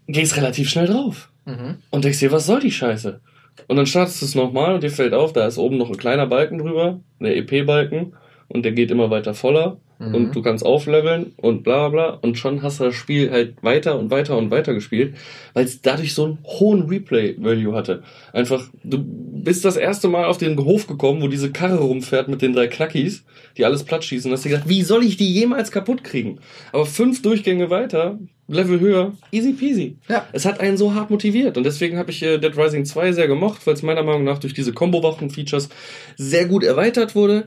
gehst relativ schnell drauf. Mhm. Und denkst dir, was soll die Scheiße? Und dann startest du es nochmal und dir fällt auf, da ist oben noch ein kleiner Balken drüber, der EP-Balken, und der geht immer weiter voller. Mhm. Und du kannst aufleveln und bla bla bla. Und schon hast du das Spiel halt weiter und weiter und weiter gespielt, weil es dadurch so einen hohen Replay-Value hatte. Einfach, du bist das erste Mal auf den Hof gekommen, wo diese Karre rumfährt mit den drei Knackis, die alles platt schießen. Und hast dir gedacht, wie soll ich die jemals kaputt kriegen? Aber fünf Durchgänge weiter, Level höher, easy peasy. Ja. Es hat einen so hart motiviert und deswegen habe ich Dead Rising 2 sehr gemocht, weil es meiner Meinung nach durch diese Combo-Waffen-Features sehr gut erweitert wurde.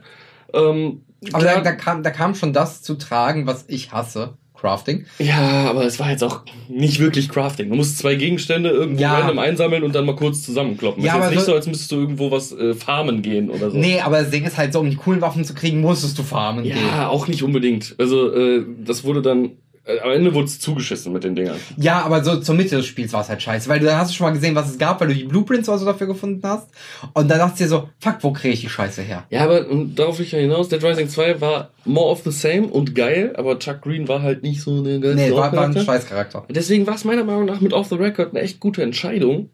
Ähm, Aber da, da, kam, da kam schon das zu tragen, was ich hasse. Crafting. Ja, aber es war jetzt auch nicht wirklich Crafting. Du musst zwei Gegenstände irgendwo Ja. random einsammeln und dann mal kurz zusammenkloppen. Ja, ist jetzt aber nicht so- als müsstest du irgendwo was äh, farmen gehen oder so. Nee, aber das Ding ist halt so, um die coolen Waffen zu kriegen, musstest du farmen gehen. Ja, auch nicht unbedingt. Also, äh, das wurde dann. Äh, am Ende wurde es zugeschissen mit den Dingern. Ja, aber so zur Mitte des Spiels war es halt scheiße, weil du da hast schon mal gesehen, was es gab, weil du die Blueprints oder so dafür gefunden hast. Und dann dachtest du dir so, fuck, wo kriege ich die Scheiße her? Ja, aber und darauf will ich ja hinaus. Dead Rising 2 war more of the same und geil, aber Chuck Green war halt nicht so eine geile Nee, war, war ein. Scheißcharakter. Deswegen war es meiner Meinung nach mit Off the Record eine echt gute Entscheidung,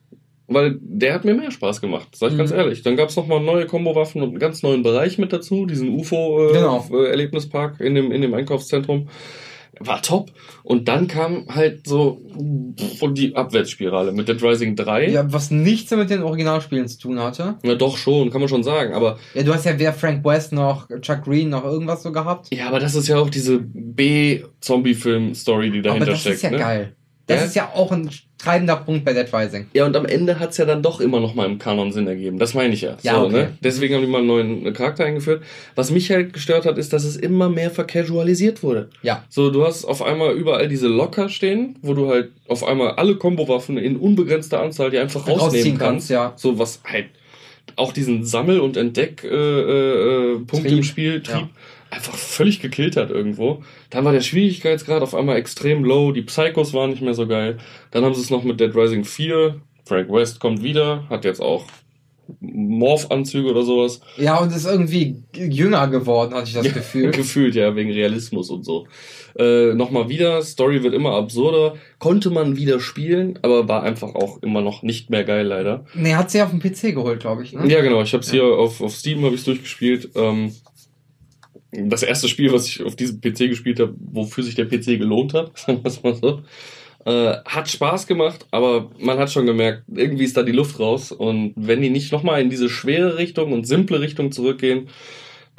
weil der hat mir mehr Spaß gemacht, sag ich Mhm. ganz ehrlich. Dann gab es nochmal neue Combo-Waffen und einen ganz neuen Bereich mit dazu, diesen Genau. UFO-Erlebnispark in, dem, in dem Einkaufszentrum. War top. Und dann kam halt so von die Abwärtsspirale mit Dead Rising 3. Ja, was nichts mit den Originalspielen zu tun hatte. Ja, doch schon, kann man schon sagen. Aber ja, du hast ja weder Frank West noch Chuck Green noch irgendwas so gehabt. Ja, aber das ist ja auch diese B-Zombie-Film-Story, die dahinter aber das steckt. Das ist ja ne? geil. Das ja? ist ja auch ein treibender Punkt bei Dead Rising. Ja, und am Ende hat's ja dann doch immer noch mal im Kanon Sinn ergeben. Das meine ich ja. ja so, okay. ne? Deswegen haben die mal einen neuen Charakter eingeführt. Was mich halt gestört hat, ist, dass es immer mehr vercasualisiert wurde. Ja. So, du hast auf einmal überall diese Locker stehen, wo du halt auf einmal alle Kombowaffen in unbegrenzter Anzahl die einfach rausnehmen kannst. kannst. Ja. So was halt auch diesen Sammel- und Entdeck-Punkt äh, äh, Punkt im Spiel, Trieb, ja. Einfach völlig gekillt hat irgendwo. Dann war der Schwierigkeitsgrad auf einmal extrem low, die Psychos waren nicht mehr so geil. Dann haben sie es noch mit Dead Rising 4. Frank West kommt wieder, hat jetzt auch Morph-Anzüge oder sowas. Ja, und ist irgendwie jünger geworden, hatte ich das Gefühl. Gefühlt, ja, wegen Realismus und so. Äh, Nochmal wieder, Story wird immer absurder. Konnte man wieder spielen, aber war einfach auch immer noch nicht mehr geil, leider. Nee, hat sie auf dem PC geholt, glaube ich. Ne? Ja, genau. Ich habe es ja. hier auf, auf Steam habe ich durchgespielt. Ähm, das erste Spiel, was ich auf diesem PC gespielt habe, wofür sich der PC gelohnt hat, sagen wir es mal so. Äh, hat Spaß gemacht, aber man hat schon gemerkt, irgendwie ist da die Luft raus. Und wenn die nicht nochmal in diese schwere Richtung und simple Richtung zurückgehen,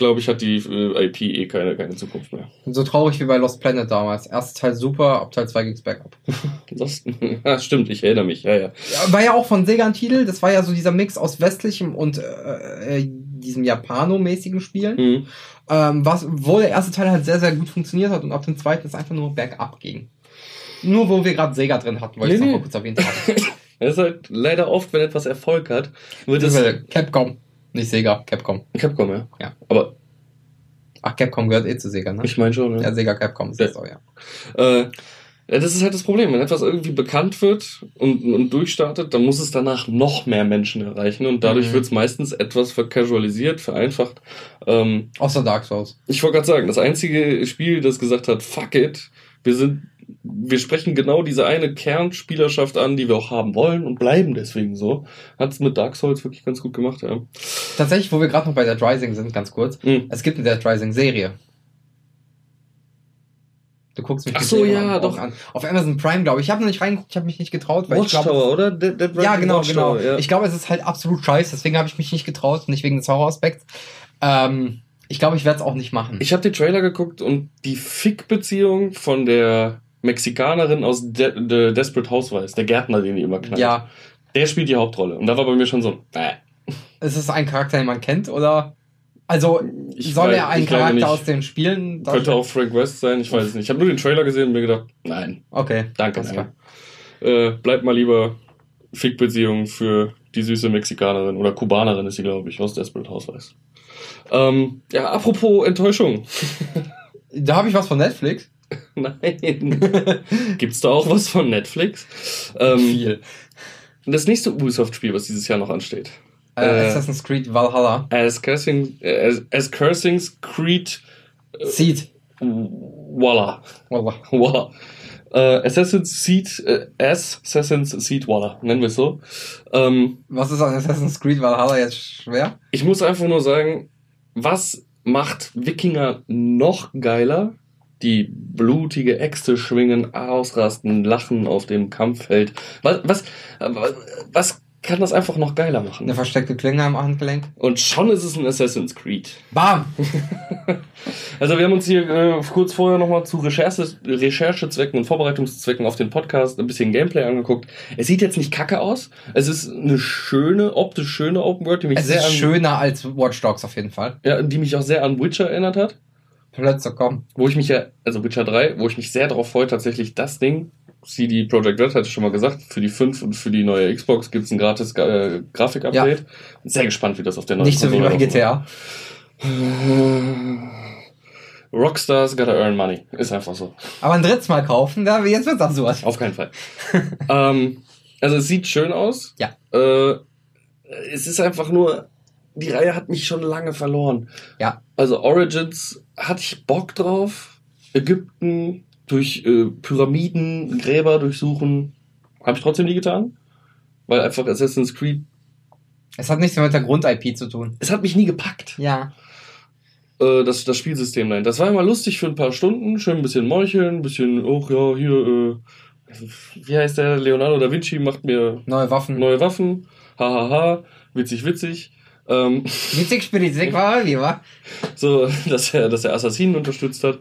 glaube ich, hat die äh, IP eh keine, keine Zukunft mehr. So traurig wie bei Lost Planet damals. Erster Teil super, ab Teil 2 ging's bergab. das, ja, stimmt, ich erinnere mich, ja, ja. War ja auch von Sega ein Titel, das war ja so dieser Mix aus westlichem und äh, diesem Japano-mäßigen Spielen. Mhm. Ähm, was, wo der erste Teil halt sehr, sehr gut funktioniert hat und ab dem zweiten es einfach nur bergab ging. Nur wo wir gerade Sega drin hatten, wollte nee, ich nee. noch mal kurz erwähnt haben. Das ist halt leider oft, wenn etwas Erfolg hat, wird es. Capcom. Nicht Sega, Capcom. Capcom, ja. Ja. Aber. Ach, Capcom gehört eh zu Sega, ne? Ich meine schon, ja. Ja, Sega Capcom ist ja. das auch, ja. Äh, ja, das ist halt das Problem. Wenn etwas irgendwie bekannt wird und, und durchstartet, dann muss es danach noch mehr Menschen erreichen und dadurch mhm. wird es meistens etwas vercasualisiert, vereinfacht. Ähm, Außer Dark Souls. Ich wollte gerade sagen, das einzige Spiel, das gesagt hat, fuck it, wir sind wir sprechen genau diese eine Kernspielerschaft an, die wir auch haben wollen und bleiben deswegen so. Hat es mit Dark Souls wirklich ganz gut gemacht, ja. Tatsächlich, wo wir gerade noch bei Dead Rising sind, ganz kurz. Mhm. Es gibt eine Dead Rising Serie. Du guckst mich Ach so, ja, doch. an. Auf Amazon Prime, glaube ich. Ich habe noch nicht reingeguckt, ich habe mich nicht getraut. Weil Watchtower, ich glaub, oder? Dead, Dead ja, genau, genau. Ja. Ich glaube, es ist halt absolut scheiße, deswegen habe ich mich nicht getraut, nicht wegen des Horroraspekts. Ähm, ich glaube, ich werde es auch nicht machen. Ich habe den Trailer geguckt und die Fick-Beziehung von der Mexikanerin aus De The Desperate Housewives, der Gärtner, den die immer knallt. Ja. Der spielt die Hauptrolle. Und da war bei mir schon so, äh. Ist es ein Charakter, den man kennt, oder? Also, ich soll weiß, er ein Charakter aus den Spielen? Könnte auch Frank West sein, ich weiß es nicht. Ich habe nur den Trailer gesehen und mir gedacht, nein. Okay. Danke, nein. Äh, bleib mal lieber Fick-Beziehung für die süße Mexikanerin oder Kubanerin ist sie, glaube ich, aus Desperate Housewives. Ähm, ja, apropos Enttäuschung. da habe ich was von Netflix. Nein. Gibt's da auch was von Netflix? Ähm, Viel. Das nächste Ubisoft-Spiel, was dieses Jahr noch ansteht. Äh, äh, Assassin's Creed Valhalla. As Cursing, as, as Cursing's Creed. Äh, Seed. Voila. Voila. Voila. Äh, Assassin's Seed, äh, Assassin's Seed Voila, nennen wir es so. Ähm, was ist an Assassin's Creed Valhalla jetzt schwer? Ich muss einfach nur sagen, was macht Wikinger noch geiler? die blutige Äxte schwingen, ausrasten, lachen auf dem Kampffeld. Was, was, was kann das einfach noch geiler machen? Eine versteckte Klinge am Handgelenk. Und schon ist es ein Assassin's Creed. Bam! also wir haben uns hier äh, kurz vorher nochmal zu Recherche, Recherchezwecken und Vorbereitungszwecken auf den Podcast ein bisschen Gameplay angeguckt. Es sieht jetzt nicht kacke aus. Es ist eine schöne, optisch schöne Open World, die mich es sehr ist an, schöner als Watch Dogs auf jeden Fall. Ja, die mich auch sehr an Witcher erinnert hat. Plötzlich kommen. Wo ich mich ja, also Witcher 3, wo ich mich sehr darauf freue, tatsächlich das Ding, CD Projekt Red hatte ich schon mal gesagt, für die 5 und für die neue Xbox gibt's ein gratis äh, Grafik-Update. Ja. Sehr gespannt, wie das auf der neuen Nicht so wie bei GTA. Rockstars gotta earn money. Ist einfach so. Aber ein drittes Mal kaufen, da jetzt wird's auch sowas. Auf keinen Fall. ähm, also es sieht schön aus. Ja. Äh, es ist einfach nur, die Reihe hat mich schon lange verloren. Ja. Also Origins hatte ich Bock drauf. Ägypten durch äh, Pyramiden, Gräber durchsuchen, habe ich trotzdem nie getan. Weil einfach Assassin's Creed. Es hat nichts mehr mit der Grund-IP zu tun. Es hat mich nie gepackt. Ja. äh, das, das Spielsystem nein. Das war immer lustig für ein paar Stunden, schön ein bisschen meucheln, ein bisschen, oh ja, hier, äh, wie heißt der? Leonardo da Vinci macht mir neue Waffen. Neue Waffen. Hahaha. Ha, ha. Witzig, witzig. Ähm, witzig, spitzig war, wie war? So, dass er, dass er Assassinen unterstützt hat.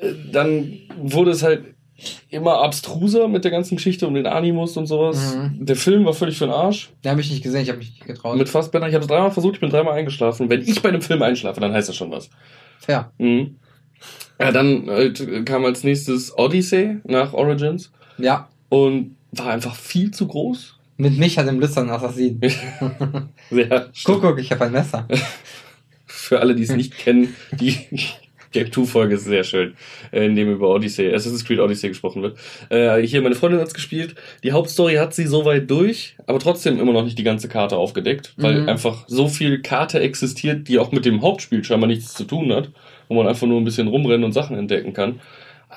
Äh, dann wurde es halt immer abstruser mit der ganzen Geschichte um den Animus und sowas. Mhm. Der Film war völlig für den Arsch. Den habe ich nicht gesehen, ich habe mich nicht getraut. Mit Fassbender, ich habe es dreimal versucht, ich bin dreimal eingeschlafen. Wenn ich bei einem Film einschlafe, dann heißt das schon was. Fair. Mhm. Ja, dann halt kam als nächstes Odyssey nach Origins. Ja. Und war einfach viel zu groß. Mit mich hat im Lüstern Assassin. ja, guck, guck, ich habe ein Messer. Für alle, die es nicht kennen, die Game 2 Folge ist sehr schön, äh, in dem über Odyssey, Assassin's Creed Odyssey gesprochen wird. Äh, hier, meine Freundin hat's gespielt. Die Hauptstory hat sie soweit durch, aber trotzdem immer noch nicht die ganze Karte aufgedeckt, weil mhm. einfach so viel Karte existiert, die auch mit dem Hauptspiel scheinbar nichts zu tun hat, wo man einfach nur ein bisschen rumrennen und Sachen entdecken kann.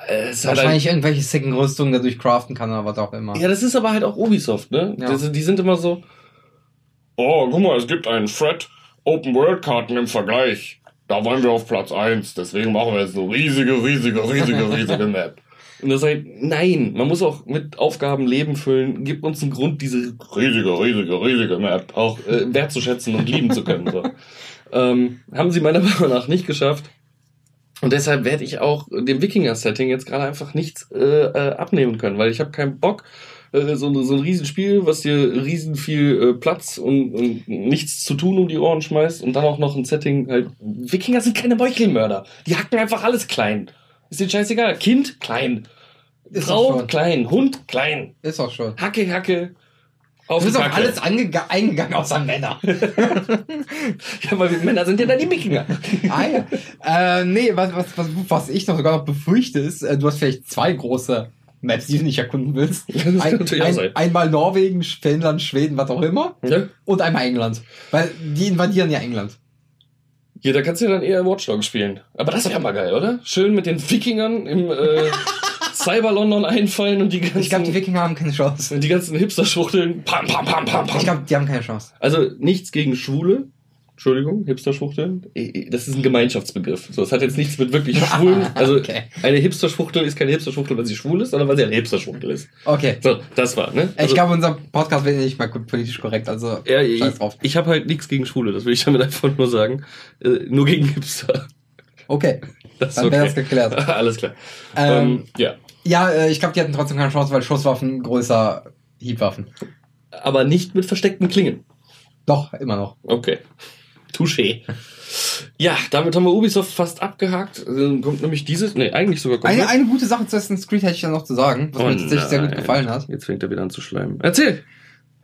Äh, Wahrscheinlich halt irgendwelche sicken Rüstungen dadurch craften kann oder was auch immer. Ja, das ist aber halt auch Ubisoft, ne? Ja. Die, die sind immer so, oh, guck mal, es gibt einen Thread Open-World-Karten im Vergleich. Da wollen wir auf Platz 1, deswegen machen wir jetzt so riesige, riesige, riesige, riesige Map. Und das heißt, nein, man muss auch mit Aufgaben Leben füllen. Gibt uns einen Grund, diese riesige, riesige, riesige Map auch äh, wertzuschätzen und lieben zu können. So. ähm, haben sie meiner Meinung nach nicht geschafft. Und deshalb werde ich auch dem Wikinger-Setting jetzt gerade einfach nichts äh, äh, abnehmen können, weil ich habe keinen Bock, äh, so, so ein Riesenspiel, was dir riesen viel äh, Platz und, und nichts zu tun um die Ohren schmeißt und dann auch noch ein Setting halt. Wikinger sind keine Meuchelmörder. Die hacken einfach alles klein. Ist dir scheißegal. Kind, klein. Ist Frau, klein. Hund, klein. Ist auch schon. Hacke, Hacke. Auf du bist auf alles eingegangen außer Männer. ja, weil wir Männer sind ja dann die Wikinger. ah ja. Äh, nee, was, was, was, was ich noch sogar noch befürchte ist, äh, du hast vielleicht zwei große Maps, die du nicht erkunden willst. Ein, ein, einmal Norwegen, Finnland, Schweden, was auch immer. Ja. Und einmal England. Weil die invadieren ja England. Ja, da kannst du ja dann eher Watch Dogs spielen. Aber das wäre mal geil, oder? Schön mit den Wikingern im äh, Cyber-London einfallen und die ganzen... Ich glaube, die Wikinger haben keine Chance. Die ganzen Hipster-Schwuchteln. Pam, pam, pam, pam, pam. Ich glaube, die haben keine Chance. Also nichts gegen Schwule. Entschuldigung, Hipster-Schwuchteln. Das ist ein Gemeinschaftsbegriff. So, es hat jetzt nichts mit wirklich Schwulen. Also okay. eine Hipster-Schwuchtel ist keine Hipster-Schwuchtel, weil sie schwul ist, sondern weil sie eine Hipster-Schwuchtel ist. Okay. So, das war, ne? Also, ich glaube, unser Podcast wird nicht mal politisch korrekt, also ja, ich, drauf. Ich habe halt nichts gegen Schwule, das will ich damit einfach nur sagen. Äh, nur gegen Hipster. Okay. Das Dann okay. wäre das geklärt. Alles klar. Ähm, ähm, ja. Ja, äh, ich glaube, die hatten trotzdem keine Chance, weil Schusswaffen größer Hiebwaffen. Aber nicht mit versteckten Klingen. Doch, immer noch. Okay. Touché. Ja, damit haben wir Ubisoft fast abgehakt. Dann kommt nämlich dieses, nee, eigentlich sogar komplett. Eine, eine gute Sache zu Assassin's Creed hätte ich ja noch zu sagen, was oh mir tatsächlich sehr gut gefallen hat. Jetzt fängt er wieder an zu schleimen. Erzähl!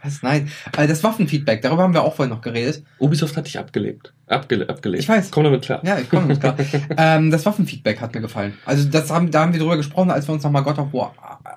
Was? Nein. Also das Waffenfeedback, darüber haben wir auch vorhin noch geredet. Ubisoft hat dich abgelebt. Abgele abgelegt. Ich weiß. Komm damit klar. Ja, ich komme damit klar. ähm, das Waffenfeedback hat mir gefallen. Also das haben, da haben wir drüber gesprochen, als wir uns nochmal God of War,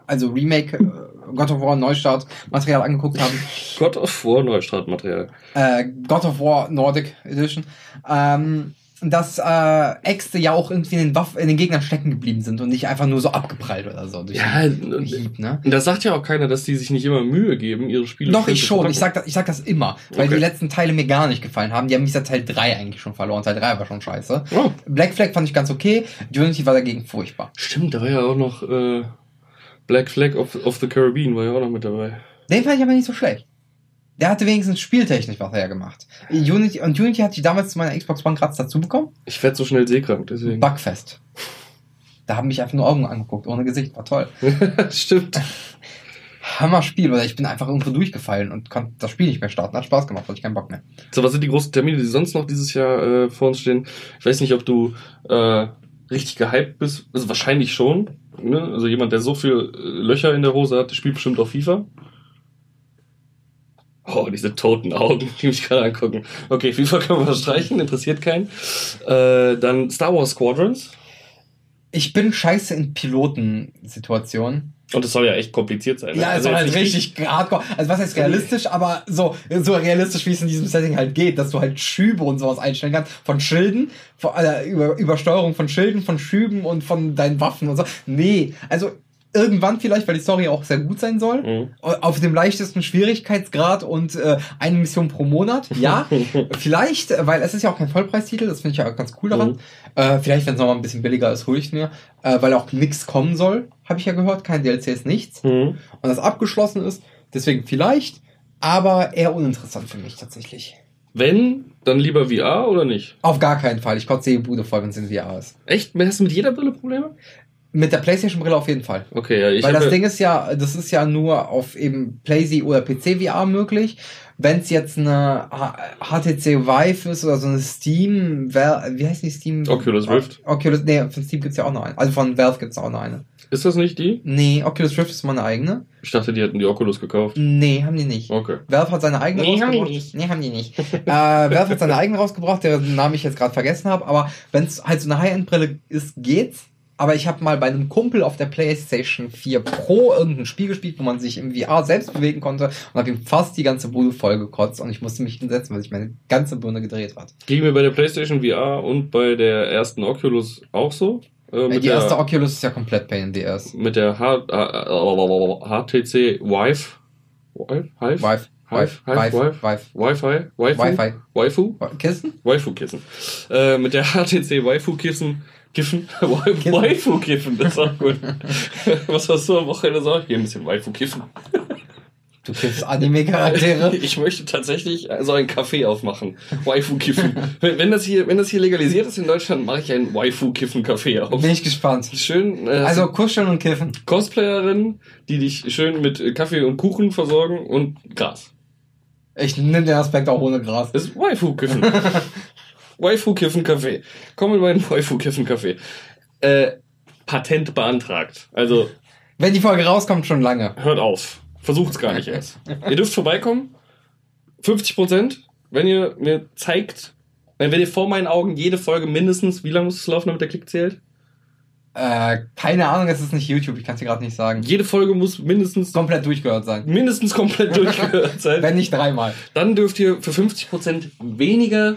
also Remake, äh, God of War Neustart Material angeguckt haben. God of War Neustart Material. Äh, God of War Nordic Edition. Ähm, dass äh, Äxte ja auch irgendwie in den Waffen, in den Gegnern stecken geblieben sind und nicht einfach nur so abgeprallt oder so. Durch ja, den, Hieb, ne? das sagt ja auch keiner, dass die sich nicht immer Mühe geben, ihre Spiele Doch, ich schon. Ich sag, das, ich sag das immer, weil okay. die letzten Teile mir gar nicht gefallen haben. Die haben mich seit Teil 3 eigentlich schon verloren. Teil 3 war schon scheiße. Oh. Black Flag fand ich ganz okay. Unity war dagegen furchtbar. Stimmt, da war ja auch noch äh, Black Flag of, of the Caribbean war ja auch noch mit dabei. Den fand ich aber nicht so schlecht. Der hatte wenigstens spieltechnisch was hergemacht. Unity, und Unity hatte ich damals zu meiner Xbox One gerade dazu bekommen. Ich werde so schnell seekrank, deswegen. Bugfest. Da haben mich einfach nur Augen angeguckt, ohne Gesicht. War toll. Stimmt. Hammer Spiel, weil ich bin einfach irgendwo durchgefallen und konnte das Spiel nicht mehr starten. Hat Spaß gemacht, hatte ich keinen Bock mehr. So, was sind die großen Termine, die sonst noch dieses Jahr äh, vor uns stehen? Ich weiß nicht, ob du äh, richtig gehypt bist. Also wahrscheinlich schon. Ne? Also jemand, der so viel äh, Löcher in der Hose hat, spielt bestimmt auch FIFA. Oh, diese toten Augen, die mich gerade angucken. Okay, FIFA können wir streichen, interessiert keinen. Äh, dann Star Wars Squadrons. Ich bin scheiße in Pilotensituationen. Und es soll ja echt kompliziert sein. Ne? Ja, es also soll halt richtig hardcore. Also was heißt realistisch, aber so, so realistisch, wie es in diesem Setting halt geht, dass du halt Schübe und sowas einstellen kannst. Von Schilden, von, äh, über, Übersteuerung von Schilden, von Schüben und von deinen Waffen und so. Nee, also Irgendwann vielleicht, weil die Story auch sehr gut sein soll. Mhm. Auf dem leichtesten Schwierigkeitsgrad und äh, eine Mission pro Monat. Ja, vielleicht, weil es ist ja auch kein Vollpreistitel, das finde ich ja ganz cool daran. Mhm. Äh, vielleicht, wenn es nochmal ein bisschen billiger ist, hole ich mir. Äh, weil auch nichts kommen soll, habe ich ja gehört. Kein DLC ist nichts. Mhm. Und das abgeschlossen ist. Deswegen vielleicht, aber eher uninteressant für mich tatsächlich. Wenn, dann lieber VR oder nicht? Auf gar keinen Fall. Ich kotze die Bude voll, wenn es in VR ist. Echt? Hast du mit jeder Brille Probleme? Mit der PlayStation-Brille auf jeden Fall. Okay, ja, ich Weil das Ding ist ja, das ist ja nur auf eben PlayStation oder PC VR möglich. Wenn es jetzt eine HTC Vive ist oder so eine Steam, wie heißt die Steam? Oculus Rift. Oculus, nee, von Steam gibt's ja auch noch eine. Also von Valve gibt's auch noch eine. Ist das nicht die? Nee, Oculus Rift ist meine eigene. Ich dachte, die hätten die Oculus gekauft. Nee, haben die nicht. Okay. Valve hat seine eigene nee, rausgebracht. Haben die nicht. Nee, haben die nicht. äh, Valve hat seine eigene rausgebracht, deren Namen ich jetzt gerade vergessen habe. Aber wenn es halt so eine High-End-Brille ist, geht's. Aber ich habe mal bei einem Kumpel auf der PlayStation 4 Pro irgendein Spiel gespielt, wo man sich im VR selbst bewegen konnte und habe ihm fast die ganze Bude voll gekotzt und ich musste mich hinsetzen, weil sich meine ganze Birne gedreht hat. Ging mir bei der PlayStation VR und bei der ersten Oculus auch so? Äh, die erste der, Oculus ist ja komplett Pain in the Ass. Mit der H HTC Vive. Vive? Vive? Vive. Vive, Vive, Vive, Wi-Fi, Wi-Fi, Waifu, Kissen, Waifu-Kissen. Äh, mit der HTC Waifu-Kissen, Kiffen, Waifu-Kiffen, das ist auch gut. Was hast du am Wochenende so? Hier ein bisschen Waifu-Kiffen. Du kennst Anime-Charaktere? Ich möchte tatsächlich so einen Café aufmachen. Waifu-Kiffen. wenn, wenn, das hier, wenn das hier legalisiert ist in Deutschland, mache ich einen Waifu-Kiffen-Café auf. Bin ich gespannt. Schön. Äh, also kuscheln und kiffen. Cosplayerin, die dich schön mit Kaffee und Kuchen versorgen und Gras. Ich nehme den Aspekt auch ohne Gras. Das ist Waifu-Kiffen. Waifu-Kiffen-Café. Komm in meinen Waifu-Kiffen-Café. Äh, Patent beantragt. Also. Wenn die Folge rauskommt, schon lange. Hört auf. Versucht's gar nicht erst. ihr dürft vorbeikommen. 50 Prozent. Wenn ihr mir zeigt, wenn ihr vor meinen Augen jede Folge mindestens, wie lange muss es laufen, damit der Klick zählt? Äh, keine Ahnung, es ist nicht YouTube, ich kann es dir gerade nicht sagen. Jede Folge muss mindestens komplett durchgehört sein. Mindestens komplett durchgehört sein. Wenn nicht dreimal. Dann dürft ihr für 50% weniger,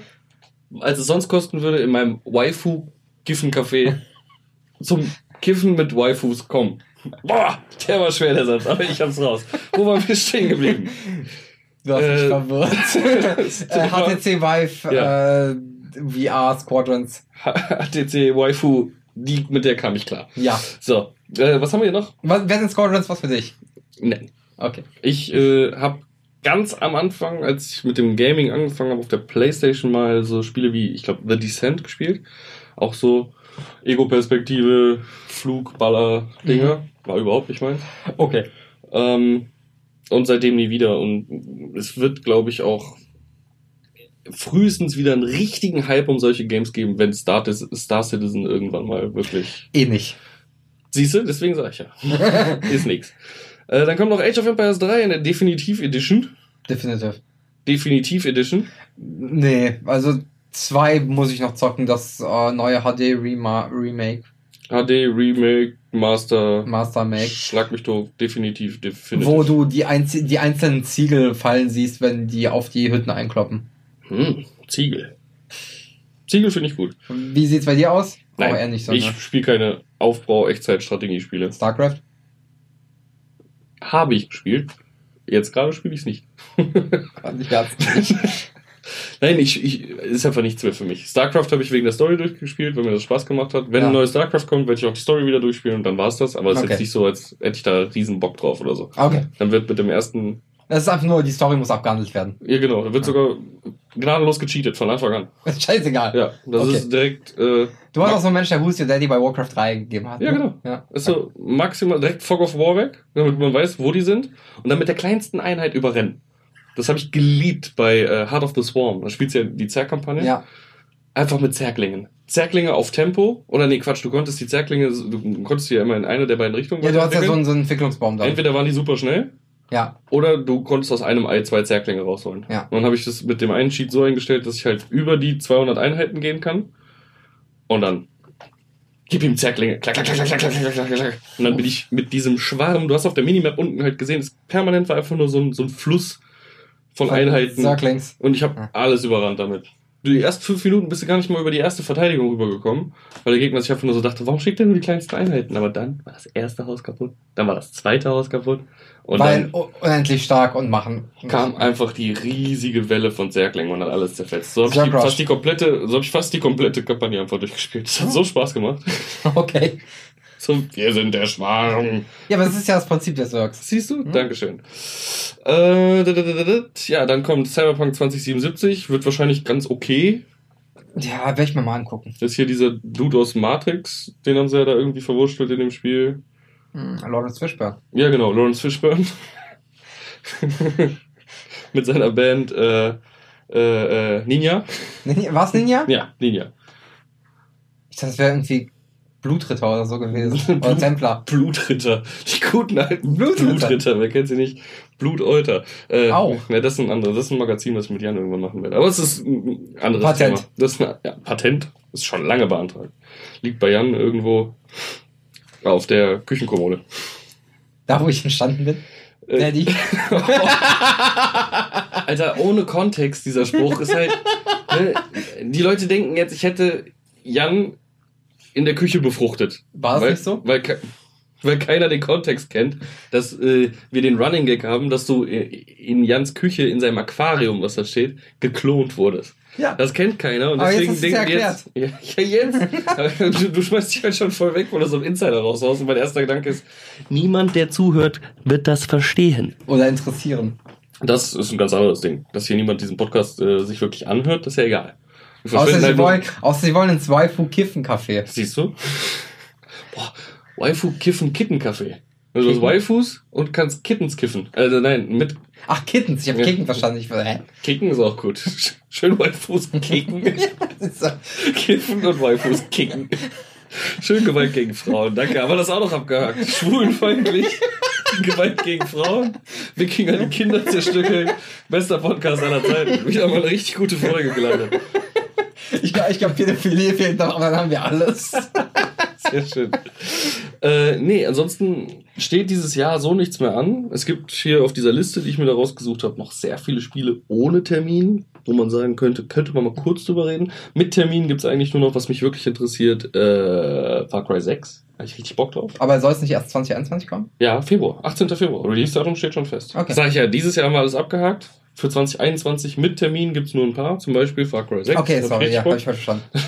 als es sonst kosten würde, in meinem Waifu-Kiffen-Café zum Kiffen mit Waifus kommen. Boah, der war schwer, der Satz, aber ich hab's raus. Wo waren wir stehen geblieben? Du hast mich äh, verwirrt. HTC Vive ja. äh, VR Squadrons. HTC Waifu, die, mit der kam ich klar. Ja. So, äh, was haben wir hier noch? Was, wer sind Squadrons, was für dich? Nein. Okay. Ich äh, habe ganz am Anfang, als ich mit dem Gaming angefangen habe, auf der Playstation mal so Spiele wie, ich glaube, The Descent gespielt. Auch so Ego-Perspektive, Flug, Baller, Dinger. Mhm. War überhaupt nicht meins. Okay. Ähm, und seitdem nie wieder. Und es wird, glaube ich, auch frühestens wieder einen richtigen Hype um solche Games geben, wenn Star, Star Citizen irgendwann mal wirklich. Eh nicht. Siehst du, deswegen sage ich ja. Ist nix. Äh, dann kommt noch Age of Empires 3 in der Definitiv Edition. Definitiv. Definitiv Edition. Nee, also zwei muss ich noch zocken, das äh, neue HD Rema Remake. HD Remake Master. Master Make. Schlag mich doch definitiv, definitiv. Wo du die, einz die einzelnen Ziegel fallen siehst, wenn die auf die Hütten einkloppen. Hm, Ziegel. Ziegel finde ich gut. Wie sieht's bei dir aus? Nein, oh, eher nicht so, ich ne? spiele keine Aufbau-Echtzeit-Strategiespiele. StarCraft? Habe ich gespielt. Jetzt gerade spiele ich es nicht. Kann ich nicht. Nein, ich, ich, ist einfach nichts mehr für mich. StarCraft habe ich wegen der Story durchgespielt, weil mir das Spaß gemacht hat. Wenn ja. ein neues StarCraft kommt, werde ich auch die Story wieder durchspielen und dann war's das. Aber es okay. ist jetzt nicht so, als hätte ich da riesen Bock drauf oder so. Okay. Dann wird mit dem ersten. Das ist einfach nur, die Story muss abgehandelt werden. Ja, genau. Da wird ja. sogar gnadenlos gecheatet von Anfang an. Scheißegal. Ja, das okay. ist direkt. Äh, du warst auch so ein Mensch, der Who's Your Daddy bei Warcraft 3 gegeben hat. Ja, ne? genau. Ja. Ist so maximal direkt Fog of War weg, damit man weiß, wo die sind. Und dann mit der kleinsten Einheit überrennen. Das habe ich geliebt bei äh, Heart of the Swarm. Da spielst du ja die Zergkampagne. Ja. Einfach mit Zerglingen. Zerglinge auf Tempo. Oder nee, Quatsch, du konntest die Zerglinge, du konntest die ja immer in eine der beiden Richtungen. Ja, du hast ja so einen, so einen Entwicklungsbaum da. Entweder waren die super schnell. Ja. Oder du konntest aus einem Ei zwei Zerglinge rausholen. Ja. Und dann habe ich das mit dem einen Cheat so eingestellt, dass ich halt über die 200 Einheiten gehen kann. Und dann gib ihm Zerglinge. Klack, klack, klack, klack, klack, klack, klack, klack. Und dann bin ich mit diesem Schwarm, du hast auf der Minimap unten halt gesehen, es permanent war einfach nur so ein, so ein Fluss von Einheiten. Sag links. Und ich habe alles überrannt damit. die ersten fünf Minuten bist du gar nicht mal über die erste Verteidigung rübergekommen, weil der Gegner sich einfach nur so dachte, warum schickt er nur die kleinsten Einheiten? Aber dann war das erste Haus kaputt, dann war das zweite Haus kaputt. Und weil dann unendlich stark und machen. Kam einfach die riesige Welle von Zerklingen und hat alles zerfetzt. So habe ich fast die komplette, so habe ich fast die komplette Kampagne einfach durchgespielt. Das hat so Spaß gemacht. Okay. So, wir sind der Schwarm. Ja, aber das ist ja das Prinzip des Works. Siehst du? Hm? Dankeschön. Äh, ja, dann kommt Cyberpunk 2077, wird wahrscheinlich ganz okay. Ja, werde ich mir mal angucken. Das ist hier dieser Dude aus Matrix, den haben sie ja da irgendwie verwurschtelt in dem Spiel. Hm, Lawrence Fishburne. Ja, genau, Lawrence Fishburne. Mit seiner Band äh, äh, äh, Ninja. Ninja. Was Ninja? Ja, Ninja. Ich dachte, das wäre irgendwie Blutritter oder so gewesen. Oder Templer. Blutritter. Die guten alten Blutritter. Blutritter. Wer kennt sie nicht? Bluteuter. Äh, Auch. Ja, das ist ein anderes. Das ist ein Magazin, was ich mit Jan irgendwann machen werde. Aber es ist ein anderes Patent. Thema. Das ist ein, ja, Patent. Ist schon lange beantragt. Liegt bei Jan irgendwo auf der Küchenkommode. Da, wo ich entstanden bin? Äh, Daddy. Alter, ohne Kontext, dieser Spruch ist halt. Ne, die Leute denken jetzt, ich hätte Jan in der Küche befruchtet. War es nicht so? Weil, weil keiner den Kontext kennt, dass äh, wir den Running Gag haben, dass du in Jans Küche in seinem Aquarium, was da steht, geklont wurdest. Ja. Das kennt keiner und deswegen denken jetzt, ja, ja, jetzt. du, du schmeißt dich halt schon voll weg, weil du so ein Insider raushaust und mein erster Gedanke ist, niemand, der zuhört, wird das verstehen. Oder interessieren. Das ist ein ganz anderes Ding. Dass hier niemand diesen Podcast äh, sich wirklich anhört, das ist ja egal. Außer sie, halt wollen, außer sie wollen ins Waifu-Kiffen-Café. Siehst du? Boah, Waifu-Kiffen-Kitten-Café. Also du hast Waifus und kannst Kittens kiffen. Also nein, mit. Ach, Kittens, ich habe ja. Kicken verstanden. Ich? Kicken ist auch gut. Schön Waifus kicken. Kiffen und Waifus kicken. Schön Gewalt gegen Frauen, danke. Aber das auch noch abgehakt. Schwulenfeindlich. Gewalt gegen Frauen. Wikinger die Kinder zerstückeln. Bester Podcast aller Zeiten. Wieder mal eine richtig gute Folge gelandet. Ich glaube, ich glaub, Pädophilie fehlt noch, aber dann haben wir alles. Sehr schön. Äh, nee, ansonsten steht dieses Jahr so nichts mehr an. Es gibt hier auf dieser Liste, die ich mir da rausgesucht habe, noch sehr viele Spiele ohne Termin, wo man sagen könnte, könnte man mal kurz drüber reden. Mit Termin gibt es eigentlich nur noch, was mich wirklich interessiert, äh, Far Cry 6. Habe ich richtig Bock drauf. Aber soll es nicht erst 2021 kommen? Ja, Februar. 18. Februar. Release-Datum steht schon fest. Okay. Sag ich ja, dieses Jahr haben wir alles abgehakt. Für 2021 mit Termin gibt es nur ein paar, zum Beispiel Far Cry 6. Okay, sorry, ja, habe ich verstanden.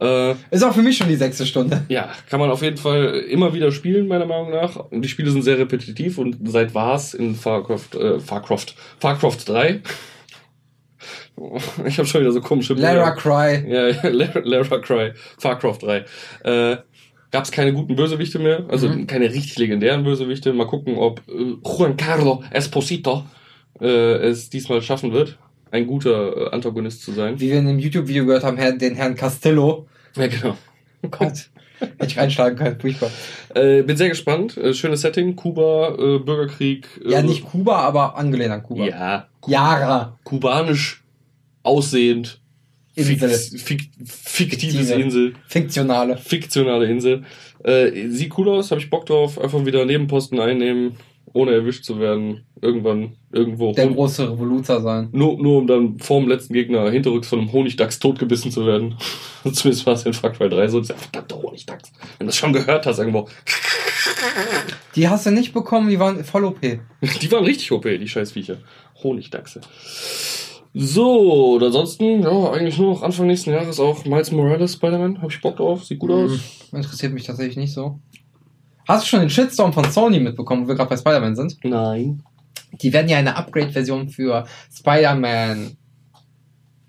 äh, ist auch für mich schon die sechste Stunde. Ja, kann man auf jeden Fall immer wieder spielen, meiner Meinung nach. Und die Spiele sind sehr repetitiv und seit war's in Farcraft, äh, Farcraft, Farcraft 3. Ich habe schon wieder so komische Bilder. Lara Cry. Ja, ja Lara, Lara Cry. Farcraft 3. Äh, gab es keine guten Bösewichte mehr, also mhm. keine richtig legendären Bösewichte. Mal gucken, ob äh, Juan Carlo Esposito äh, es diesmal schaffen wird, ein guter äh, Antagonist zu sein. Wie wir in dem YouTube-Video gehört haben, den Herrn Castello. Ja, genau. Oh Gott. Hätte ich reinschlagen können, furchtbar. Äh, bin sehr gespannt. Äh, schönes Setting. Kuba, äh, Bürgerkrieg. Äh, ja, nicht Kuba, aber angelehnt an Kuba. Ja. Yara. Kubanisch aussehend. Insel. Fik fiktives Insel. Fiktionale. Fiktionale Insel. Sieht cool aus, habe ich Bock drauf. Einfach wieder Nebenposten einnehmen ohne erwischt zu werden, irgendwann irgendwo. Der große Revoluzer sein. Nur, nur um dann vor dem letzten Gegner hinterrücks von einem Honigdachs totgebissen zu werden. Zumindest war es in Far Cry 3 so. Dieser verdammte Honigdachs. Wenn du das schon gehört hast, irgendwo. Die hast du nicht bekommen, die waren voll OP. Die waren richtig OP, die Scheißviecher. Honigdachse. So, und ansonsten, ja, eigentlich nur noch Anfang nächsten Jahres auch Miles Morales Spider-Man. Hab ich Bock drauf, sieht gut aus. Hm, interessiert mich tatsächlich nicht so. Hast du schon den Shitstorm von Sony mitbekommen, wo wir gerade bei Spider-Man sind? Nein. Die werden ja eine Upgrade-Version für Spider-Man.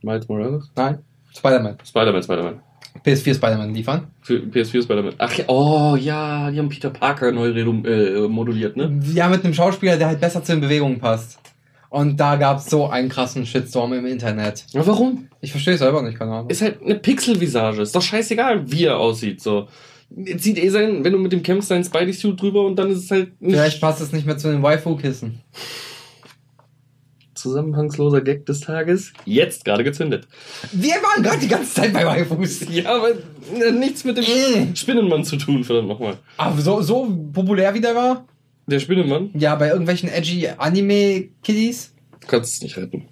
Miles Morales? Nein. Spider-Man. Spider-Man, Spider-Man. PS4 Spider-Man liefern. Für PS4 Spider-Man. Ach ja, oh ja, die haben Peter Parker neu äh, moduliert, ne? Ja, mit einem Schauspieler, der halt besser zu den Bewegungen passt. Und da gab es so einen krassen Shitstorm im Internet. Ja, warum? Ich verstehe es selber nicht, keine Ahnung. Ist halt eine Pixel-Visage. Ist doch scheißegal, wie er aussieht, so zieht eh sein, wenn du mit dem kämpfst, dein Spidey-Suit drüber und dann ist es halt. Nicht Vielleicht passt es nicht mehr zu den Waifu-Kissen. Zusammenhangsloser Gag des Tages. Jetzt gerade gezündet. Wir waren gerade die ganze Zeit bei Waifus. Ja, aber äh, nichts mit dem äh. Spinnenmann zu tun, verdammt nochmal. Aber so, so populär wie der war? Der Spinnenmann? Ja, bei irgendwelchen edgy Anime-Kiddies? Du kannst es nicht retten.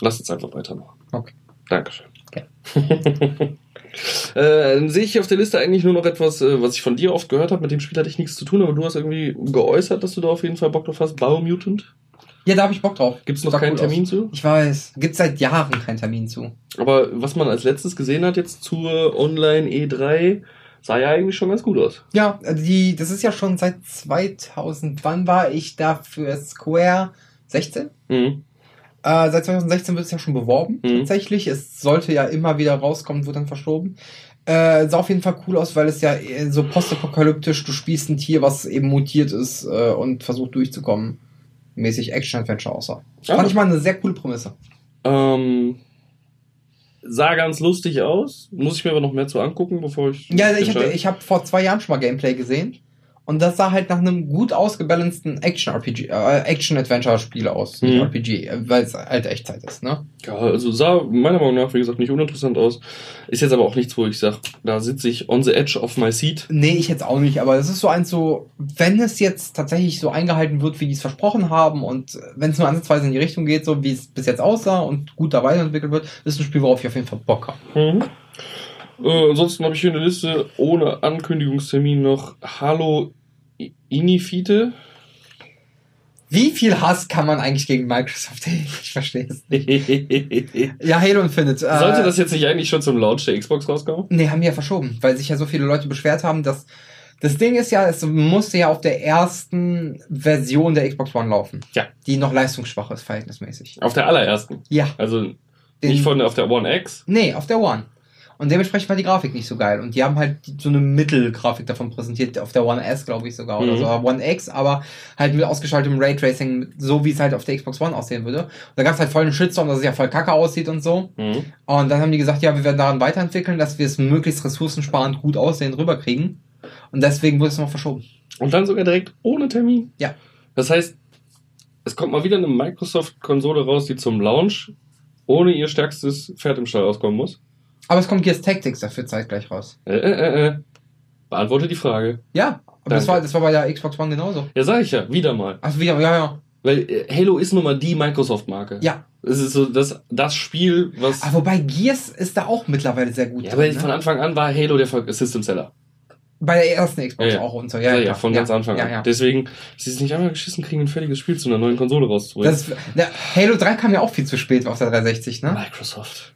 Lass uns einfach weitermachen. Okay. Dankeschön. Okay. äh, dann sehe ich auf der Liste eigentlich nur noch etwas, äh, was ich von dir oft gehört habe. Mit dem Spiel hatte ich nichts zu tun, aber du hast irgendwie geäußert, dass du da auf jeden Fall Bock drauf hast. Biomutant? Ja, da habe ich Bock drauf. Gibt es noch keinen Termin aus. zu? Ich weiß. Gibt seit Jahren keinen Termin zu. Aber was man als letztes gesehen hat jetzt zur Online E3, sah ja eigentlich schon ganz gut aus. Ja, die, das ist ja schon seit 2000. Wann war ich da für Square? 16? Mhm. Äh, seit 2016 wird es ja schon beworben, mhm. tatsächlich. Es sollte ja immer wieder rauskommen, wird dann verschoben. Äh, sah auf jeden Fall cool aus, weil es ja so postapokalyptisch, du spielst ein Tier, was eben mutiert ist äh, und versucht durchzukommen. Mäßig Action-Adventure aussah. Ja. Fand ich mal eine sehr coole Prämisse. Ähm, sah ganz lustig aus. Muss ich mir aber noch mehr zu angucken, bevor ich. Ja, ich habe hab vor zwei Jahren schon mal Gameplay gesehen. Und das sah halt nach einem gut ausgebalanceden Action-RPG, äh, Action-Adventure-Spiel aus. Nicht mhm. RPG, weil es halt Echtzeit ist, ne? Ja, also sah meiner Meinung nach, wie gesagt, nicht uninteressant aus. Ist jetzt aber auch nichts, wo ich sage, da sitze ich on the edge of my seat. Nee, ich jetzt auch nicht, aber das ist so eins so, wenn es jetzt tatsächlich so eingehalten wird, wie die es versprochen haben und wenn es nur ansatzweise in die Richtung geht, so wie es bis jetzt aussah und gut da weiterentwickelt wird, ist ein Spiel, worauf ich auf jeden Fall Bock habe. Mhm. Äh, ansonsten habe ich hier eine Liste ohne Ankündigungstermin noch Halo Inifite. Wie viel Hass kann man eigentlich gegen Microsoft hegen? Ich verstehe es nicht. ja, Halo Infinite. Äh, Sollte das jetzt nicht eigentlich schon zum Launch der Xbox rauskommen? Nee, haben die ja verschoben, weil sich ja so viele Leute beschwert haben, dass das Ding ist ja, es musste ja auf der ersten Version der Xbox One laufen. Ja. Die noch leistungsschwach ist, verhältnismäßig. Auf der allerersten? Ja. Also nicht von auf der One X? Nee, auf der One. Und dementsprechend war die Grafik nicht so geil. Und die haben halt so eine Mittelgrafik davon präsentiert, auf der One S, glaube ich sogar, oder mhm. so, One X, aber halt mit ausgeschaltetem Raytracing, so wie es halt auf der Xbox One aussehen würde. Und da gab es halt voll einen Shitstorm, dass es ja voll kacke aussieht und so. Mhm. Und dann haben die gesagt, ja, wir werden daran weiterentwickeln, dass wir es möglichst ressourcensparend gut aussehen rüberkriegen. Und deswegen wurde es noch verschoben. Und dann sogar direkt ohne Termin? Ja. Das heißt, es kommt mal wieder eine Microsoft-Konsole raus, die zum Launch ohne ihr stärkstes Pferd im Stall auskommen muss. Aber es kommt Gears Tactics dafür zeitgleich raus. Äh, äh, äh. äh. Beantworte die Frage. Ja, aber das war, das war bei der Xbox One genauso. Ja, sag ich ja, wieder mal. Ach, wieder, ja, ja. Weil äh, Halo ist nun mal die Microsoft-Marke. Ja. Es ist so das, das Spiel, was. Aber wobei Gears ist da auch mittlerweile sehr gut. Ja, drin, aber ne? von Anfang an war Halo der System-Seller. Bei der ersten Xbox ja, auch und so, ja. Ja, ja von ganz Anfang an. Deswegen, sie es nicht einmal geschissen kriegen, ein fertiges Spiel zu einer neuen Konsole rauszubringen. Das, Halo 3 kam ja auch viel zu spät auf der 360, ne? Microsoft.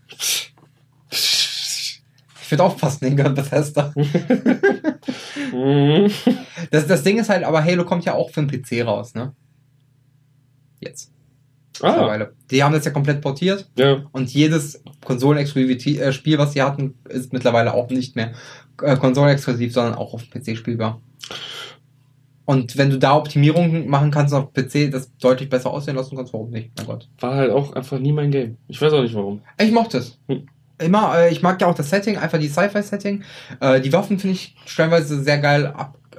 Ich würde aufpassen, den gehört Bethesda. das, das Ding ist halt, aber Halo kommt ja auch für den PC raus, ne? Jetzt. Ah. Die haben das ja komplett portiert. Ja. Und jedes Konsolenexklusiv-Spiel, äh, was sie hatten, ist mittlerweile auch nicht mehr äh, konsolenexklusiv, sondern auch auf PC spielbar. Und wenn du da Optimierungen machen kannst auf PC, das deutlich besser aussehen lassen kannst, warum nicht? Mein Gott. War halt auch einfach nie mein Game. Ich weiß auch nicht warum. Ich mochte es. Hm immer, äh, ich mag ja auch das Setting, einfach die Sci-Fi-Setting. Äh, die Waffen finde ich stellenweise sehr geil ab, äh,